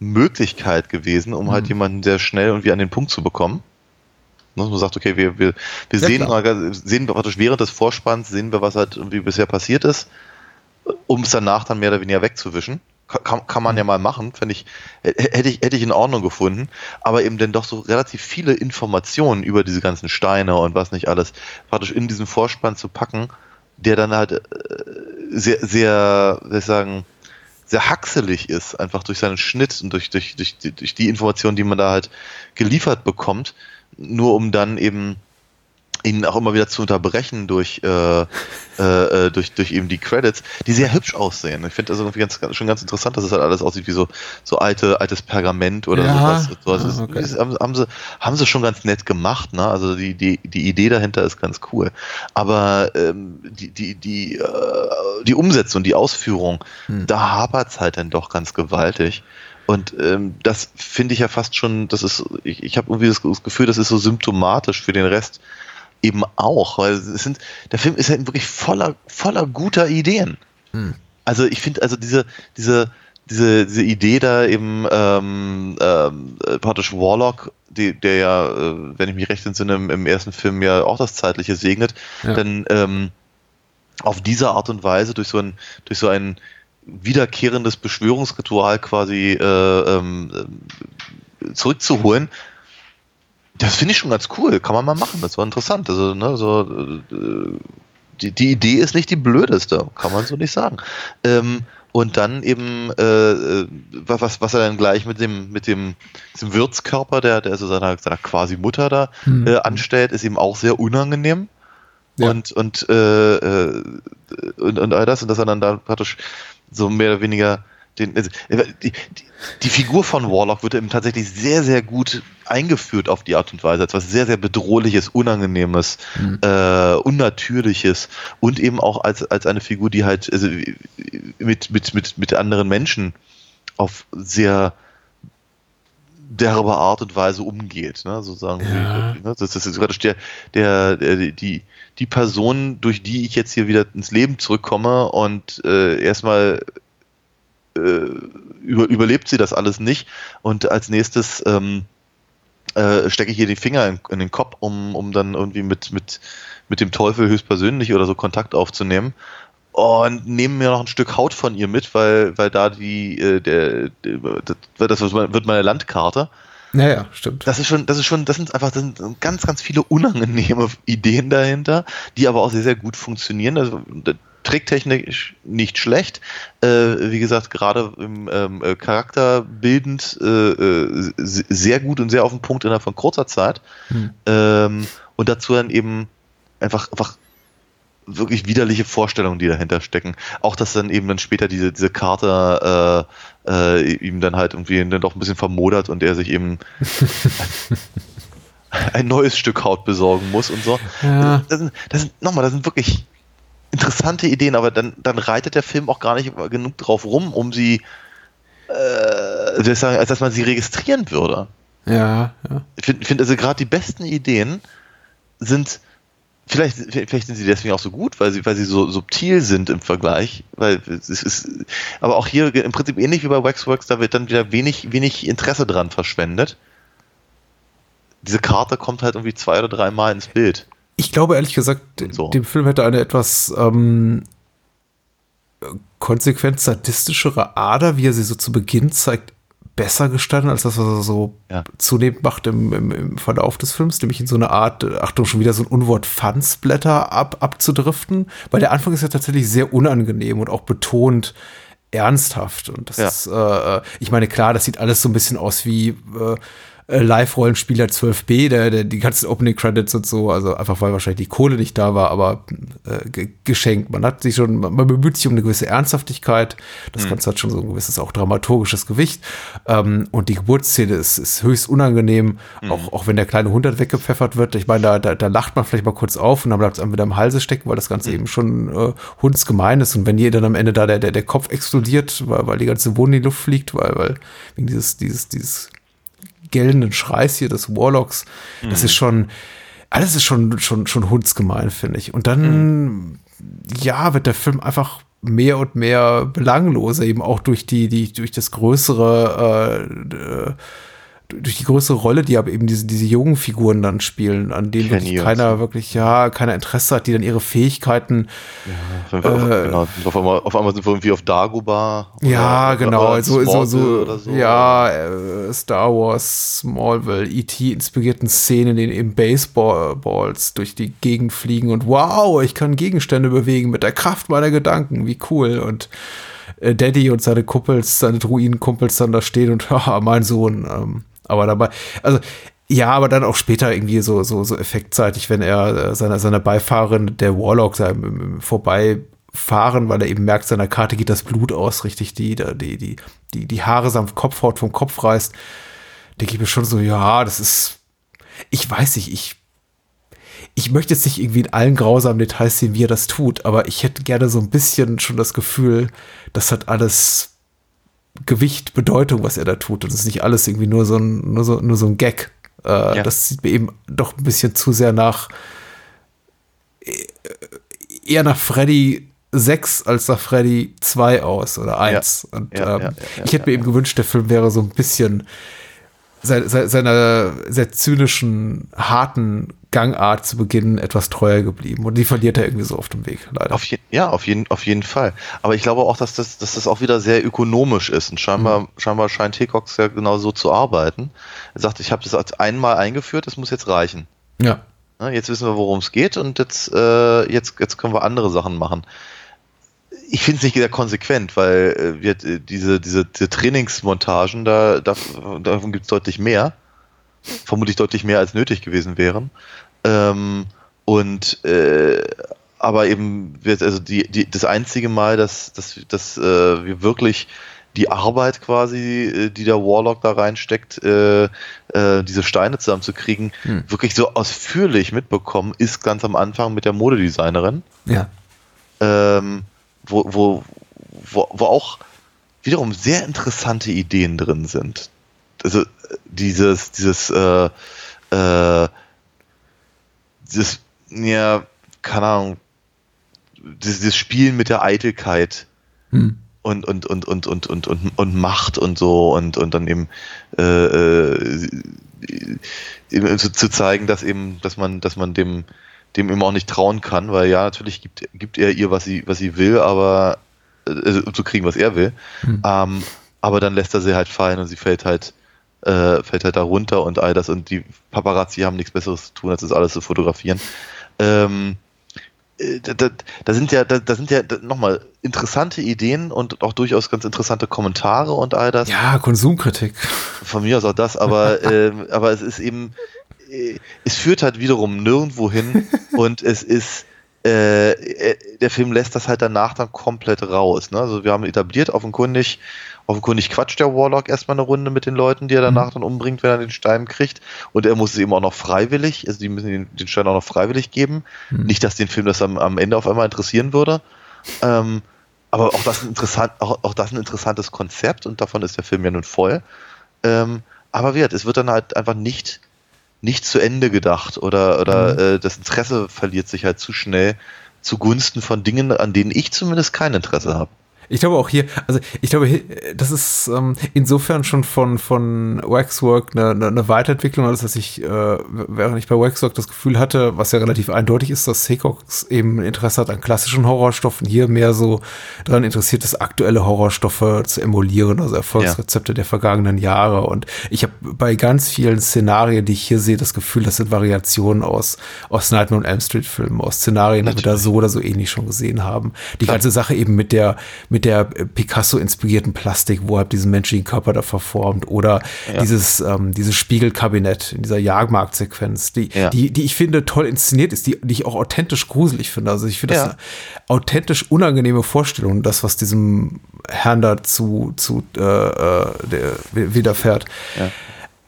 Möglichkeit gewesen, um halt jemanden sehr schnell und wie an den Punkt zu bekommen. Ne, Man sagt, okay, wir, wir, wir Ja, sehen, klar. sehen praktisch während des Vorspanns, sehen wir, was halt irgendwie bisher passiert ist, um es danach dann mehr oder weniger wegzuwischen. Ka- Kann, kann man ja mal machen, finde ich, hätte ich, hätte ich in Ordnung gefunden, aber eben dann doch so relativ viele Informationen über diese ganzen Steine und was nicht alles praktisch in diesen Vorspann zu packen, der dann halt äh, sehr, sehr, wie soll ich sagen, sehr haxelig ist, einfach durch seinen Schnitt und durch, durch, durch, durch die Informationen, die man da halt geliefert bekommt, nur um dann eben ihn auch immer wieder zu unterbrechen durch, äh, äh, äh, durch, durch eben die Credits, die sehr hübsch aussehen. Ich finde das irgendwie ganz, ganz, schon ganz interessant, dass es halt alles aussieht wie so, so alte, altes Pergament oder Ja. sowas. sowas Ah, ist, okay. ist, haben, haben, sie, haben sie schon ganz nett gemacht, ne? Also die, die, die Idee dahinter ist ganz cool. Aber ähm, die, die, die, äh, die Umsetzung, die Ausführung, da hapert es halt dann doch ganz gewaltig. Und ähm, das finde ich ja fast schon, das ist, ich, ich habe irgendwie das Gefühl, das ist so symptomatisch für den Rest eben auch, weil es sind, der Film ist halt wirklich voller, voller guter Ideen. Also ich finde, also diese, diese, diese, diese Idee da eben ähm, ähm, äh, praktisch Warlock, die, der ja, äh, wenn ich mich recht entsinne, im, im ersten Film ja auch das Zeitliche segnet, Ja. dann ähm, auf diese Art und Weise durch so ein, durch so ein wiederkehrendes Beschwörungsritual quasi äh, ähm, äh, zurückzuholen, das finde ich schon ganz cool. Kann man mal machen. Das war interessant. Also, ne, so, äh, die, die Idee ist nicht die blödeste. Kann man so nicht sagen. Ähm, und dann eben, äh, äh, was, was er dann gleich mit dem, mit dem, diesem Wirtskörper, der, der so seiner, seiner quasi Mutter da äh, anstellt, ist eben auch sehr unangenehm. Ja. Und, und, äh, äh, und, und all das, und dass er dann da praktisch so mehr oder weniger den, also, die, die, die Figur von Warlock wird eben tatsächlich sehr, sehr gut eingeführt auf die Art und Weise, als was sehr, sehr bedrohliches, unangenehmes, äh, unnatürliches und eben auch als, als eine Figur, die halt also, mit, mit, mit, mit anderen Menschen auf sehr derbe Art und Weise umgeht. Ne? Sozusagen, Ja. ne? das, das ist praktisch der, der, der, die, die Person, durch die ich jetzt hier wieder ins Leben zurückkomme und äh, erstmal äh, über, überlebt sie das alles nicht und als nächstes ähm, äh, stecke ich ihr die Finger in, in den Kopf, um, um dann irgendwie mit, mit, mit dem Teufel höchstpersönlich oder so Kontakt aufzunehmen und nehmen mir noch ein Stück Haut von ihr mit, weil, weil da die, äh, der, der, das wird meine Landkarte. Naja, stimmt. Das ist schon, das ist schon, das sind einfach, das sind ganz, ganz viele unangenehme Ideen dahinter, die aber auch sehr, sehr gut funktionieren. Also, tricktechnisch nicht schlecht. Äh, wie gesagt, gerade im ähm, äh, charakterbildend äh, äh, sehr gut und sehr auf den Punkt innerhalb von kurzer Zeit. Hm. Ähm, und dazu dann eben einfach, einfach wirklich widerliche Vorstellungen, die dahinter stecken. Auch, dass dann eben dann später diese, diese Karte äh, äh, ihm dann halt irgendwie dann doch ein bisschen vermodert und er sich eben ein neues Stück Haut besorgen muss und so. Ja. Das sind, das sind, nochmal, das sind wirklich interessante Ideen, aber dann, dann reitet der Film auch gar nicht genug drauf rum, um sie, äh, als dass man sie registrieren würde. Ja, ja. Ich finde find also gerade die besten Ideen sind, vielleicht, vielleicht sind sie deswegen auch so gut, weil sie, weil sie so subtil sind im Vergleich, weil es ist, aber auch hier im Prinzip ähnlich wie bei Waxworks, da wird dann wieder wenig, wenig Interesse dran verschwendet. Diese Karte kommt halt irgendwie zwei oder drei Mal ins Bild. Ich glaube ehrlich gesagt, So. dem Film hätte eine etwas ähm, konsequent sadistischere Ader, wie er sie so zu Beginn zeigt, besser gestanden, als das, was er so Ja. zunehmend macht im, im, im Verlauf des Films, nämlich in so eine Art, äh, Achtung, schon wieder so ein Unwort Fansblätter ab, abzudriften, weil der Anfang ist ja tatsächlich sehr unangenehm und auch betont ernsthaft. Und das Ja. ist, äh, ich meine, klar, das sieht alles so ein bisschen aus wie äh, äh, Live-Rollenspieler 12b, der, der, die ganzen Opening Credits und so, also einfach weil wahrscheinlich die Kohle nicht da war, aber äh, ge- geschenkt. Man hat sich schon, man, bemüht sich um eine gewisse Ernsthaftigkeit. Das Ganze hat schon so ein gewisses auch dramaturgisches Gewicht. Ähm, und die Geburtsszene ist, ist höchst unangenehm, auch, auch wenn der kleine Hund halt weggepfeffert wird. Ich meine, da, da, da lacht man vielleicht mal kurz auf und dann bleibt es einem wieder im Halse stecken, weil das Ganze eben schon äh, hundsgemein ist. Und wenn hier dann am Ende da der, der, der Kopf explodiert, weil, weil die ganze Wohnung in die Luft fliegt, weil, weil wegen dieses, dieses, dieses gellenden Schreis hier des Warlocks, das ist schon, alles ist schon, schon, schon hundsgemein, finde ich. Und dann, ja, wird der Film einfach mehr und mehr belangloser, eben auch durch die, die, durch das größere, äh, äh, durch die größere Rolle, die aber eben diese, diese jungen Figuren dann spielen, an denen wirklich keiner so. wirklich, ja, keiner Interesse hat, die dann ihre Fähigkeiten Auf, genau, auf, einmal, auf einmal sind wir irgendwie auf Dagobah. oder- Ja, genau. oder so, so, so, so. Ja, äh, Star Wars, Smallville, E.T. inspirierten Szenen, in denen eben Baseballs durch die Gegend fliegen und wow, ich kann Gegenstände bewegen mit der Kraft meiner Gedanken. Wie cool. Und äh, Daddy und seine Kumpels, seine Druidenkumpels dann da stehen und haha, mein Sohn. Ähm, aber dabei, also ja, aber dann auch später irgendwie so, so, so effektseitig, wenn er äh, seiner seine Beifahrerin, der Warlock, Vorbeifahren, weil er eben merkt, seiner Karte geht das Blut aus, richtig, die, die, die, die, die Haare samt Kopfhaut vom Kopf reißt, denke ich mir schon so, ja, das ist, ich weiß nicht, ich, ich möchte jetzt nicht irgendwie in allen grausamen Details sehen, wie er das tut, aber ich hätte gerne so ein bisschen schon das Gefühl, das hat alles Gewicht, Bedeutung, was er da tut. Und es ist nicht alles irgendwie nur so ein, nur so, nur so ein Gag. Äh, Ja. Das sieht mir eben doch ein bisschen zu sehr nach äh, eher nach Freddy 6 als nach Freddy 2 aus oder 1. Und Ja, ähm, ja, ja, ich hätte mir eben gewünscht, der Film wäre so ein bisschen se- se- seiner sehr zynischen, harten Gangart zu Beginn etwas treuer geblieben. Und die verliert er irgendwie so auf dem Weg, leider. Auf je, ja, auf jeden, auf jeden Fall. Aber ich glaube auch, dass das, dass das auch wieder sehr ökonomisch ist. Und scheinbar, Mhm. scheinbar scheint Hickox ja genau so zu arbeiten. Er sagt, ich habe das einmal eingeführt, das muss jetzt reichen. ja. Ne, Jetzt wissen wir, worum es geht und jetzt, äh, jetzt, jetzt können wir andere Sachen machen. Ich finde es nicht sehr konsequent, weil äh, wir, äh, diese, diese, diese Trainingsmontagen, da, da, davon gibt es deutlich mehr. Vermutlich deutlich mehr als nötig gewesen wären. Ähm, und äh, aber eben wird also die, die, das einzige Mal, dass, dass, dass äh, wir wirklich die Arbeit quasi, äh, die der Warlock da reinsteckt, äh, äh, diese Steine zusammenzukriegen, Hm. wirklich so ausführlich mitbekommen, ist ganz am Anfang mit der Modedesignerin, Ja. ähm, wo, wo, wo, wo auch wiederum sehr interessante Ideen drin sind. Also dieses, dieses, äh, äh, dieses, ja, keine Ahnung, dieses, dieses Spielen mit der Eitelkeit Hm. und, und, und, und, und, und, und, und Macht und so und, und dann eben, äh, äh, eben zu, zu zeigen, dass eben, dass man, dass man dem, dem eben auch nicht trauen kann, weil ja, natürlich gibt, gibt er ihr, was sie, was sie will, aber äh, also, um zu kriegen, was er will. Hm. Ähm, aber dann lässt er sie halt fallen und sie fällt halt, äh, fällt halt da runter und all das und die Paparazzi haben nichts Besseres zu tun, als das alles zu fotografieren. Ähm, äh, da, da, da sind ja, da, da sind ja nochmal interessante Ideen und auch durchaus ganz interessante Kommentare und all das. Ja, Konsumkritik. Von mir aus auch das, aber, ähm, aber es ist eben, äh, es führt halt wiederum nirgendwo hin und es ist, äh, äh, der Film lässt das halt danach dann komplett raus. Ne? Also wir haben etabliert, offenkundig, offenkundig quatscht der Warlock erstmal eine Runde mit den Leuten, die er danach dann umbringt, wenn er den Stein kriegt. Und er muss es eben auch noch freiwillig, also die müssen den, Stein auch noch freiwillig geben. Nicht, dass den Film das am, am Ende auf einmal interessieren würde. Ähm, aber auch das, ein interessant, auch, auch das ein interessantes Konzept und davon ist der Film ja nun voll. Ähm, aber wie gesagt, es wird dann halt einfach nicht, nicht zu Ende gedacht oder, oder äh, das Interesse verliert sich halt zu schnell zugunsten von Dingen, an denen ich zumindest kein Interesse habe. Ich glaube auch hier, also ich glaube, das ist ähm, insofern schon von, von Waxwork eine, eine, eine Weiterentwicklung, als dass ich, äh, während ich bei Waxwork das Gefühl hatte, was ja relativ eindeutig ist, dass Seacox eben ein Interesse hat an klassischen Horrorstoffen, hier mehr so daran interessiert ist, aktuelle Horrorstoffe zu emulieren, also Erfolgsrezepte der vergangenen Jahre. Und ich habe bei ganz vielen Szenarien, die ich hier sehe, das Gefühl, das sind Variationen aus, aus Nightmare und Elm Street Filmen, aus Szenarien, die wir da so oder so ähnlich schon gesehen haben. Die ganze Sache eben mit der, mit der äh, Picasso-inspirierten Plastik, wo er diesen menschlichen Körper da verformt oder dieses, ähm, dieses Spiegelkabinett in dieser Jagdmarktsequenz, die, Ja. die, die ich finde toll inszeniert ist, die, die ich auch authentisch gruselig finde. Also ich finde das Ja. eine authentisch unangenehme Vorstellung, das, was diesem Herrn da zu, zu äh, äh, der, widerfährt.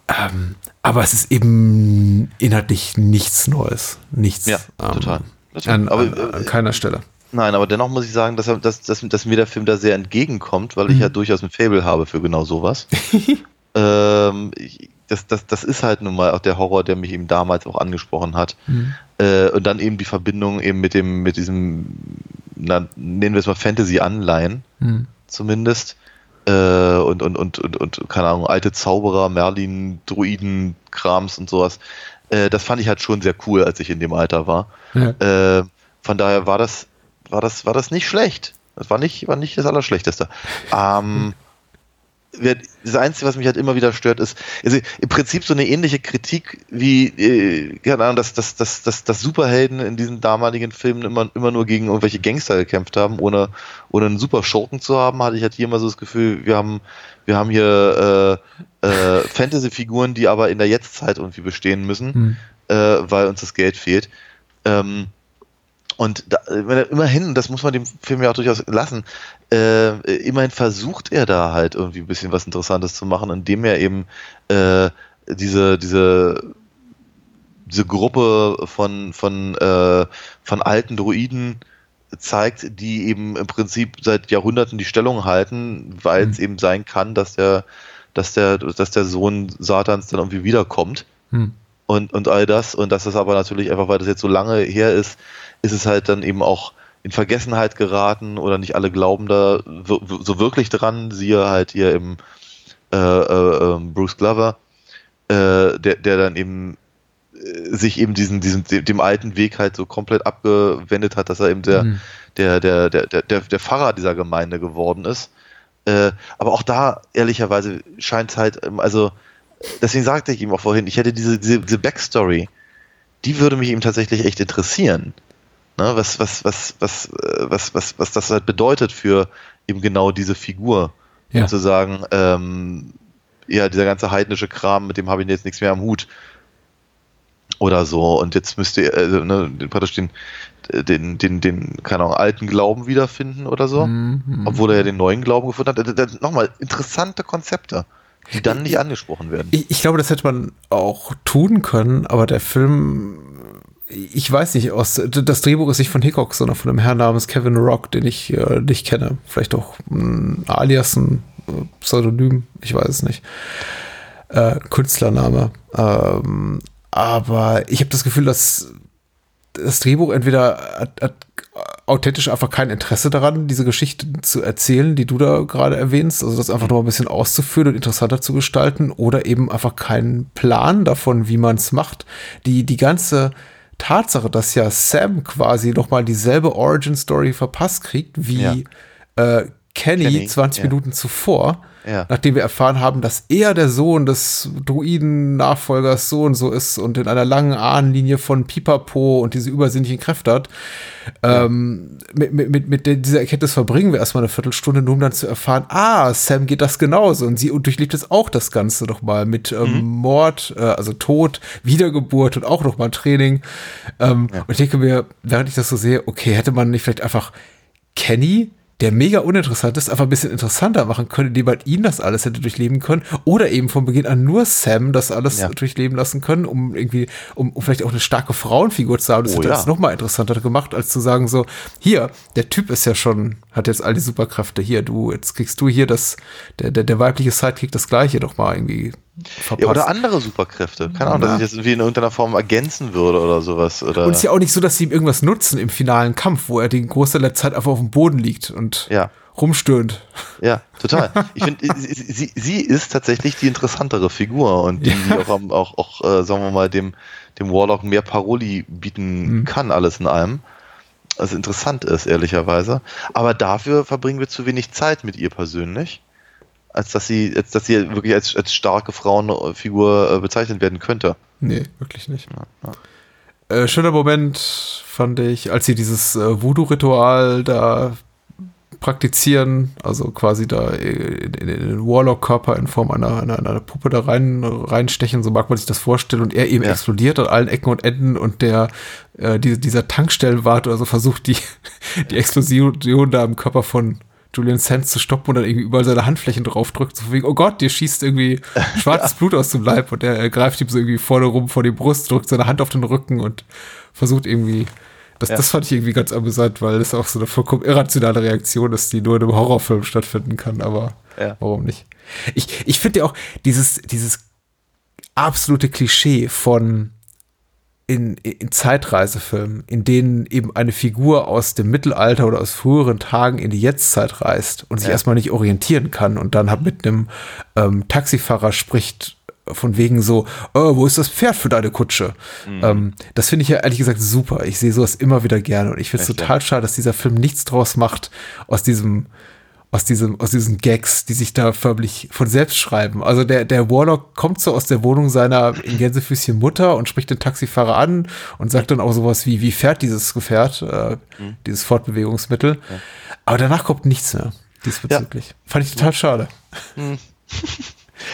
Ähm, aber es ist eben inhaltlich nichts Neues. Nichts. Ja, total. Total. An, Aber, an, an äh, keiner Stelle. Nein, aber dennoch muss ich sagen, dass, dass, dass, dass mir der Film da sehr entgegenkommt, weil ich ja durchaus ein Faible habe für genau sowas. ähm, ich, das, das, das ist halt nun mal auch der Horror, der mich eben damals auch angesprochen hat. Äh, und dann eben die Verbindung eben mit dem, mit diesem, na, nennen wir es mal Fantasy-Anleihen, zumindest. Äh, und, und, und, und, und, keine Ahnung, alte Zauberer, Merlin, Druiden, Krams und sowas. Äh, das fand ich halt schon sehr cool, als ich in dem Alter war. Ja. Äh, von daher war das, war das, war das nicht schlecht. Das war nicht, war nicht das Allerschlechteste. Ähm, das Einzige, was mich halt immer wieder stört, ist, also im Prinzip so eine ähnliche Kritik wie, äh, keine Ahnung, dass, dass, dass, dass, dass Superhelden in diesen damaligen Filmen immer, immer nur gegen irgendwelche Gangster gekämpft haben, ohne, ohne einen super Schurken zu haben, hatte ich halt hier immer so das Gefühl, wir haben, wir haben hier äh, äh, Fantasy-Figuren, die aber in der Jetztzeit irgendwie bestehen müssen, äh, weil uns das Geld fehlt. Ähm, und da, wenn er immerhin, das muss man dem Film ja auch durchaus lassen, äh, immerhin versucht er da halt irgendwie ein bisschen was Interessantes zu machen, indem er eben äh, diese, diese, diese Gruppe von, von, äh, von alten Druiden zeigt, die eben im Prinzip seit Jahrhunderten die Stellung halten, weil es eben sein kann, dass der, dass der, dass der Sohn Satans dann irgendwie wiederkommt Hm. und, und all das. Und dass das aber natürlich einfach, weil das jetzt so lange her ist, ist es halt dann eben auch in Vergessenheit geraten oder nicht alle glauben da so wirklich dran. Siehe halt hier im äh, äh, ähm, Bruce Glover, äh, der, der dann eben äh, sich eben diesen, diesen, dem, alten Weg halt so komplett abgewendet hat, dass er eben der, Mhm. der, der, der, der, der, der Pfarrer dieser Gemeinde geworden ist. Äh, aber auch da, ehrlicherweise, scheint es halt, ähm, also, deswegen sagte ich ihm auch vorhin, ich hätte diese, diese, diese Backstory, die würde mich eben tatsächlich echt interessieren. Ne, was, was, was, was, äh, was, was, was das halt bedeutet für eben genau diese Figur. Ja. Und zu sagen, ähm, ja, dieser ganze heidnische Kram, mit dem habe ich jetzt nichts mehr am Hut. Oder so. Und jetzt müsst ihr äh, ne, den- praktisch den, den, den, den, keine Ahnung, alten Glauben wiederfinden oder so. Mhm. Obwohl er ja den neuen Glauben gefunden hat. Äh, äh, Nochmal, interessante Konzepte, die dann nicht angesprochen werden. Ich, ich glaube, das hätte man auch tun können, aber der Film, ich weiß nicht, aus, das Drehbuch ist nicht von Hickok, sondern von einem Herrn namens Kevin Rock, den ich äh, nicht kenne. Vielleicht auch ein Alias, ein äh, Pseudonym, ich weiß es nicht. äh, Künstlername. Ähm, aber ich habe das Gefühl, dass das Drehbuch entweder hat, hat authentisch einfach kein Interesse daran, diese Geschichte zu erzählen, die du da gerade erwähnst, also das einfach noch ein bisschen auszuführen und interessanter zu gestalten, oder eben einfach keinen Plan davon, wie man es macht. Die, die ganze Tatsache, dass ja Sam quasi nochmal dieselbe Origin-Story verpasst kriegt, wie Ja. äh, Kenny, Kenny, 20 ja. Minuten zuvor, Ja. nachdem wir erfahren haben, dass er der Sohn des Druiden-Nachfolgers so und so ist und in einer langen Ahnenlinie von Pipapo und diese übersinnlichen Kräfte hat. Ähm, mit, mit, mit, dieser Erkenntnis verbringen wir erstmal eine Viertelstunde, nur um dann zu erfahren, ah, Sam geht das genauso und sie durchlebt jetzt auch das Ganze nochmal mit ähm, Mord, äh, also Tod, Wiedergeburt und auch nochmal Training. Ähm, Und ich denke mir, während ich das so sehe, okay, hätte man nicht vielleicht einfach Kenny, der mega uninteressant ist, einfach ein bisschen interessanter machen können, indem man ihn das alles hätte durchleben können. Oder eben von Beginn an nur Sam das alles Ja. durchleben lassen können, um irgendwie, um, um vielleicht auch eine starke Frauenfigur zu haben. Das Oh hätte ja. das noch mal interessanter gemacht, als zu sagen so, hier, der Typ ist ja schon, hat jetzt all die Superkräfte. Hier, du, jetzt kriegst du hier das, der, der, der weibliche Sidekick das Gleiche doch mal irgendwie verpasst. Ja, oder andere Superkräfte. Keine Ahnung, dass ich das irgendwie in irgendeiner Form ergänzen würde oder sowas. Oder Und es ist ja auch nicht so, dass sie ihm irgendwas nutzen im finalen Kampf, wo er den Großteil der Zeit einfach auf dem Boden liegt und Ja. rumstöhnt. Ja, total. Ich finde, sie, sie, ist tatsächlich die interessantere Figur und die, die auch, auch, auch äh, sagen wir mal, dem, dem Warlock mehr Paroli bieten kann, alles in allem. Also interessant ist, ehrlicherweise. Aber dafür verbringen wir zu wenig Zeit mit ihr persönlich, als dass sie, als dass sie wirklich als, als starke Frauenfigur äh, bezeichnet werden könnte. Nee, wirklich nicht. Äh, schöner Moment fand ich, als sie dieses äh, Voodoo-Ritual da praktizieren, also quasi da in, in, in den Warlock-Körper in Form einer, einer, einer Puppe da rein, reinstechen, so mag man sich das vorstellen, und er eben Ja. explodiert an allen Ecken und Enden und der äh, die, dieser Tankstellenwart oder so versucht, die, die Explosion da im Körper von Julian Sands zu stoppen und dann irgendwie überall seine Handflächen draufdrückt, so wegen, oh Gott, dir schießt irgendwie schwarzes Blut aus dem Leib und er, er greift ihm so irgendwie vorne rum vor die Brust, drückt seine Hand auf den Rücken und versucht irgendwie, das, Ja. das fand ich irgendwie ganz amüsant, weil das auch so eine vollkommen irrationale Reaktion ist, die nur in einem Horrorfilm stattfinden kann, aber Ja. warum nicht? Ich, ich finde ja auch dieses, dieses absolute Klischee von in, in Zeitreisefilmen, in denen eben eine Figur aus dem Mittelalter oder aus früheren Tagen in die Jetztzeit reist und sich Ja. erstmal nicht orientieren kann und dann halt mit einem ähm, Taxifahrer spricht, von wegen so, oh, wo ist das Pferd für deine Kutsche? Mhm. Ähm, das finde ich ja ehrlich gesagt super. Ich sehe sowas immer wieder gerne und ich finde es total schade, dass dieser Film nichts draus macht aus diesem aus diesem, aus diesen Gags, die sich da förmlich von selbst schreiben. Also der, der Warlock kommt so aus der Wohnung seiner in Gänsefüßchen Mutter und spricht den Taxifahrer an und sagt dann auch sowas wie, wie fährt dieses Gefährt, äh, dieses Fortbewegungsmittel. Aber danach kommt nichts mehr diesbezüglich. Fand ich total schade.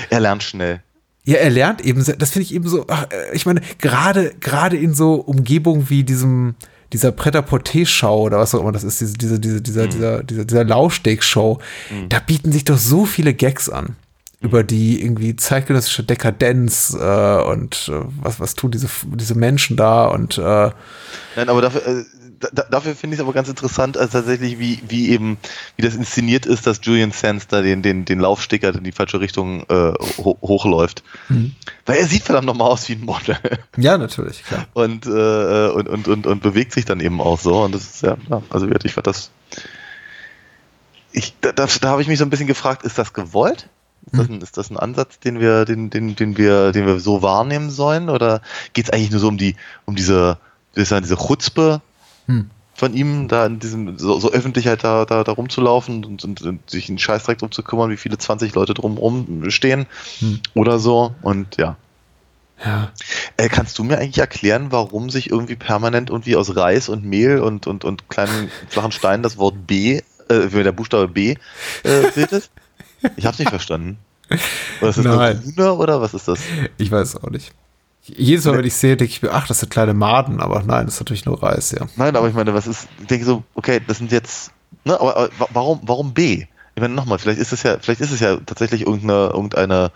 Er lernt schnell. Ja, er lernt eben, das finde ich eben so, ach, äh, ich meine, gerade, gerade in so Umgebungen wie diesem, dieser Pret-à-Porter-Show oder was auch immer das ist, diese, diese, diese, dieser, dieser, dieser, dieser Laufsteg-Show, da bieten sich doch so viele Gags an. Über die irgendwie zeitgenössische Dekadenz äh, und äh, was, was tun diese, diese Menschen da und äh, Nein, aber dafür, äh, da, dafür finde ich es aber ganz interessant, als tatsächlich, wie, wie eben, wie das inszeniert ist, dass Julian Sands da den, den, den Laufsticker in die falsche Richtung äh, ho hochläuft. Weil er sieht verdammt nochmal aus wie ein Model. ja, natürlich, klar. Und, äh, und, und, und, und bewegt sich dann eben auch so. Und das ist ja, also ich fand das. Ich, da da, da habe ich mich so ein bisschen gefragt, ist das gewollt? Ist das, ein, ist das ein Ansatz, den wir, den, den, den wir, den wir so wahrnehmen sollen? Oder geht es eigentlich nur so um die, um diese, diese Chutzpe Hm. von ihm, da in diesem, so, so öffentlich halt da, da, da rumzulaufen und, und, und sich einen Scheißdreck drum zu kümmern, wie viele 20 Leute drumrum stehen Hm. oder so. Und ja. Ja. Äh, kannst du mir eigentlich erklären, warum sich irgendwie permanent irgendwie aus Reis und Mehl und, und, und kleinen flachen Steinen das Wort B, äh, der Buchstabe B äh, bildet? Ich hab's nicht verstanden. Oder ist das Nein. eine Rune oder was ist das? Ich weiß es auch nicht. Jedes Mal, wenn ich sehe, denke ich mir, ach, das sind kleine Maden, aber nein, das ist natürlich nur Reis, ja. Nein, aber ich meine, was ist, ich denke so, okay, das sind jetzt, ne, aber, aber wa- warum, warum B? Ich meine, nochmal, vielleicht ist es ja, vielleicht ist es ja tatsächlich irgendeine, irgendeine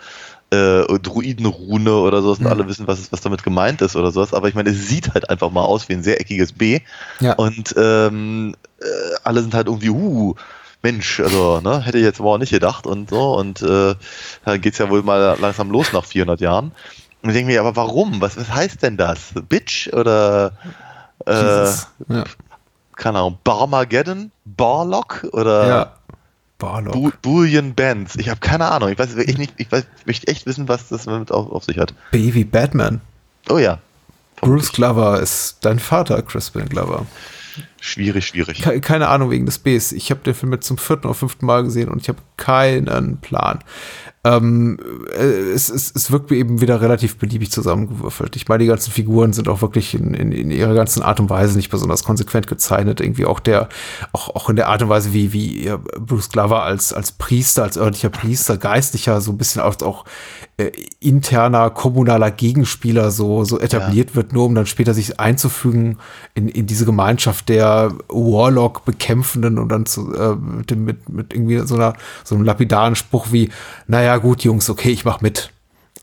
äh, Druidenrune oder sowas und Mhm. alle wissen, was, es- was damit gemeint ist oder sowas, aber ich meine, es sieht halt einfach mal aus wie ein sehr eckiges B Ja. und ähm, äh, alle sind halt irgendwie, uh, Mensch, also, ne, hätte ich jetzt aber auch nicht gedacht und so. Und äh, da geht's ja wohl mal langsam los nach 400 Jahren. Und ich denke mir, aber warum? Was, was heißt denn das? Bitch oder äh, Jesus. Ja. keine Ahnung, Barmageddon? Barlock? Oder ja. Barlock. Bu Bullion Bands? Ich habe keine Ahnung. Ich weiß echt nicht, ich weiß, möchte echt wissen, was das damit auf, auf sich hat. Baby Batman. Oh ja. Bruce Glover ist dein Vater, Crispin Glover. Schwierig, schwierig. Ke keine Ahnung wegen des Bs. Ich habe den Film jetzt zum vierten oder fünften Mal gesehen und ich habe keinen Plan. Ähm, äh, es, es, es wirkt mir eben wieder relativ beliebig zusammengewürfelt. Ich meine, die ganzen Figuren sind auch wirklich in, in, in ihrer ganzen Art und Weise nicht besonders konsequent gezeichnet. Irgendwie auch der, auch, auch in der Art und Weise, wie, wie Bruce Glover als, als Priester, als örtlicher Priester, Geistlicher, so ein bisschen auch, auch äh, interner, kommunaler Gegenspieler so, so etabliert ja. wird, nur um dann später sich einzufügen in, in diese Gemeinschaft der Warlock-Bekämpfenden und dann zu, äh, mit, mit, mit irgendwie so einer, so einem lapidaren Spruch wie, naja, gut, Jungs, okay, ich mach mit.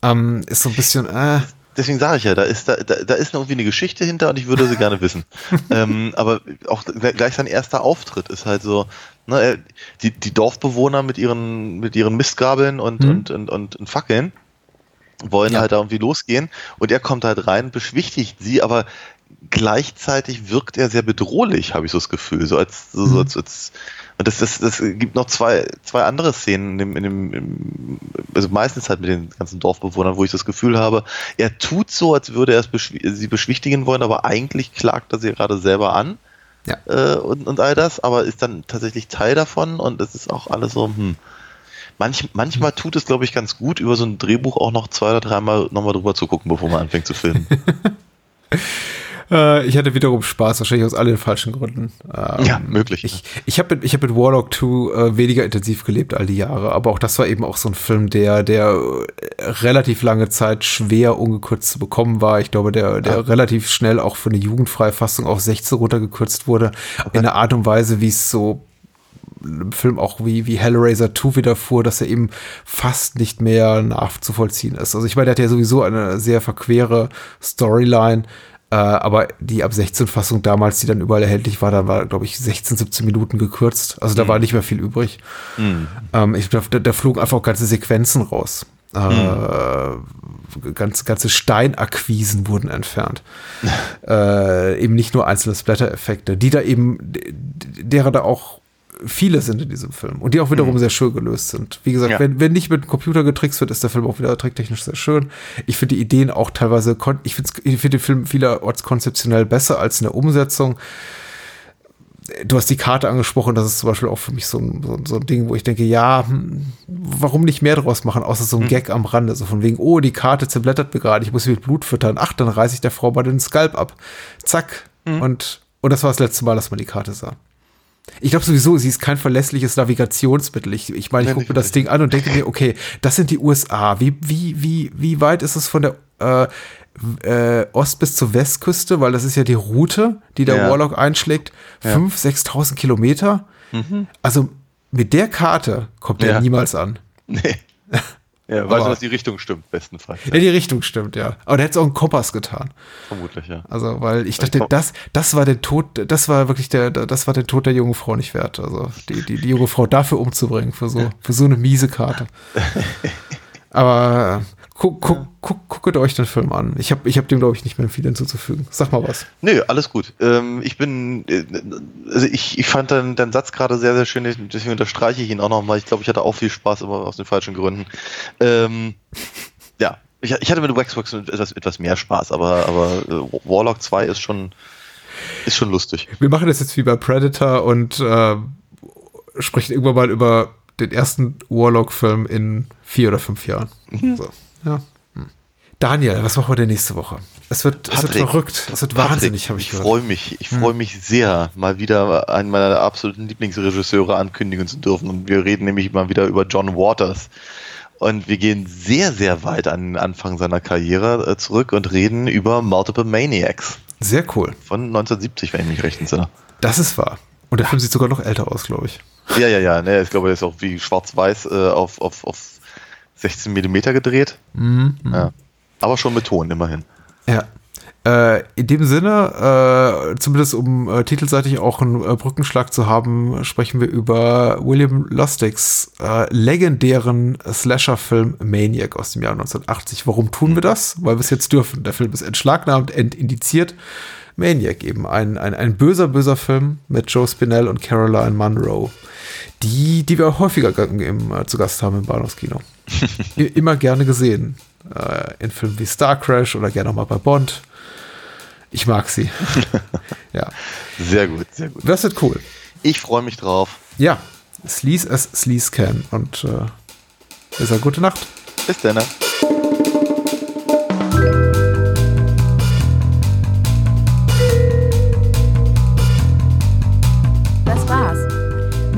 Ähm, ist so ein bisschen, äh. Deswegen sage ich ja, da ist, da, da, da ist irgendwie eine Geschichte hinter und ich würde sie gerne wissen. ähm, aber auch gleich sein erster Auftritt ist halt so, ne, die, die Dorfbewohner mit ihren, mit ihren Mistgabeln und, mhm. und, und, und, und Fackeln wollen ja. halt da irgendwie losgehen und er kommt halt rein, beschwichtigt sie, aber gleichzeitig wirkt er sehr bedrohlich, habe ich so das Gefühl. So als, so, mhm. als, als und das, das, das gibt noch zwei, zwei andere Szenen, in dem, in dem, im, also meistens halt mit den ganzen Dorfbewohnern, wo ich das Gefühl habe, er tut so, als würde er beschw sie beschwichtigen wollen, aber eigentlich klagt er sie gerade selber an. Ja. Äh, und, und all das, aber ist dann tatsächlich Teil davon und es ist auch alles so, hm. Manch, manchmal tut es, glaube ich, ganz gut, über so ein Drehbuch auch noch zwei oder dreimal nochmal drüber zu gucken, bevor man anfängt zu filmen. Äh, ich hatte wiederum Spaß, wahrscheinlich aus allen falschen Gründen. Ähm, ja, möglich. Ich, ich habe ich hab mit Warlock 2 äh, weniger intensiv gelebt all die Jahre, aber auch das war eben auch so ein Film, der, der relativ lange Zeit schwer ungekürzt zu bekommen war. Ich glaube, der, der ja. relativ schnell auch für eine Jugendfreifassung auf 16 runtergekürzt wurde. Okay. In einer Art und Weise, wie es so Film auch wie, wie Hellraiser 2 wieder fuhr, dass er eben fast nicht mehr nachzuvollziehen ist. Also ich meine, der hat ja sowieso eine sehr verquere Storyline, äh, aber die ab 16 Fassung damals, die dann überall erhältlich war, da war, glaube ich, 16, 17 Minuten gekürzt. Also da mhm. war nicht mehr viel übrig. Mhm. Ähm, ich glaube, da, da, flogen einfach auch ganze Sequenzen raus. Äh, mhm. ganz, ganze Steinakquisen wurden entfernt. äh, eben nicht nur einzelne Splatter-Effekte, die da eben, derer da auch viele sind in diesem Film und die auch wiederum mhm. sehr schön gelöst sind. Wie gesagt, ja. wenn, wenn nicht mit dem Computer getrickst wird, ist der Film auch wieder tricktechnisch sehr schön. Ich finde die Ideen auch teilweise, ich finde find den Film vielerorts konzeptionell besser als in der Umsetzung. Du hast die Karte angesprochen, das ist zum Beispiel auch für mich so ein, so, so ein Ding, wo ich denke, ja, hm, warum nicht mehr draus machen, außer so ein mhm. Gag am Rande, so von wegen, oh, die Karte zerblättert mir gerade, ich muss sie mit Blut füttern, ach, dann reiße ich der Frau mal den Skalp ab. Zack. Mhm. Und, und das war das letzte Mal, dass man die Karte sah. Ich glaube sowieso, sie ist kein verlässliches Navigationsmittel. Ich, ich meine, ich gucke mir das Ding an und denke mir, okay, das sind die USA. Wie, wie, wie, wie weit ist es von der äh, äh, Ost- bis zur Westküste? Weil das ist ja die Route, die der ja. Warlock einschlägt. Ja. 5.000, 6.000 Kilometer. Mhm. Also mit der Karte kommt er ja. niemals an. Nee. Ja, weil dass die Richtung stimmt, bestenfalls. Ja. ja, die Richtung stimmt, ja. Aber der hätte es auch einen Kompass getan. Vermutlich, ja. Also, weil ich dachte, das, das war der Tod, das war wirklich der, das war der Tod der jungen Frau nicht wert. Also, die, die, die junge Frau dafür umzubringen, für so, für so eine miese Karte. Aber Guck, guck, guck, guckt euch den Film an. Ich habe ich hab dem, glaube ich, nicht mehr viel hinzuzufügen. Sag mal was. Nö, alles gut. Ähm, ich bin, äh, also ich, ich fand deinen, deinen Satz gerade sehr, sehr schön, deswegen unterstreiche ich ihn auch nochmal. Ich glaube, ich hatte auch viel Spaß, aber aus den falschen Gründen. Ähm, ja, ich, ich, hatte mit Waxworks etwas, etwas mehr Spaß, aber, aber äh, Warlock 2 ist schon, ist schon lustig. Wir machen das jetzt wie bei Predator und äh, sprechen irgendwann mal über den ersten Warlock-Film in vier oder fünf Jahren. Mhm. So. Ja. Hm. Daniel, was machen wir denn nächste Woche? Es wird, Patrick, es wird verrückt. Es wird Patrick, wahnsinnig, habe ich gehört. Ich freue mich. Ich hm. freue mich sehr, mal wieder einen meiner absoluten Lieblingsregisseure ankündigen zu dürfen. Und wir reden nämlich mal wieder über John Waters. Und wir gehen sehr, sehr weit an den Anfang seiner Karriere äh, zurück und reden über Multiple Maniacs. Sehr cool. Von 1970, wenn ich mich recht entsinne. Das ist wahr. Und der. Film sieht sogar noch älter aus, glaube ich. Ja, ja, ja. Ich glaube, er ist auch wie schwarz-weiß äh, auf, auf, auf 16 Millimeter gedreht. Mhm, mhm, ja. Aber schon mit Ton, immerhin. Ja. Äh, in dem Sinne, äh, zumindest um äh, titelseitig auch einen Brückenschlag zu haben, sprechen wir über William Lustigs legendären Slasher-Film Maniac aus dem Jahr 1980. Warum tun wir das? Weil wir es jetzt dürfen. Der Film ist entschlagnahmt, entindiziert. Maniac eben, ein, ein, ein böser, böser Film mit Joe Spinell und Caroline Munro, die, die wir häufiger im, äh, zu Gast haben im Bahnhofskino. Immer gerne gesehen. Äh, in Filmen wie Star Crash oder gerne auch mal bei Bond. Ich mag sie. ja. Sehr gut, sehr gut. Das wird cool. Ich freue mich drauf. Ja. Sleaze as Sleaze can. Und äh, bis dann, gute Nacht. Bis dann.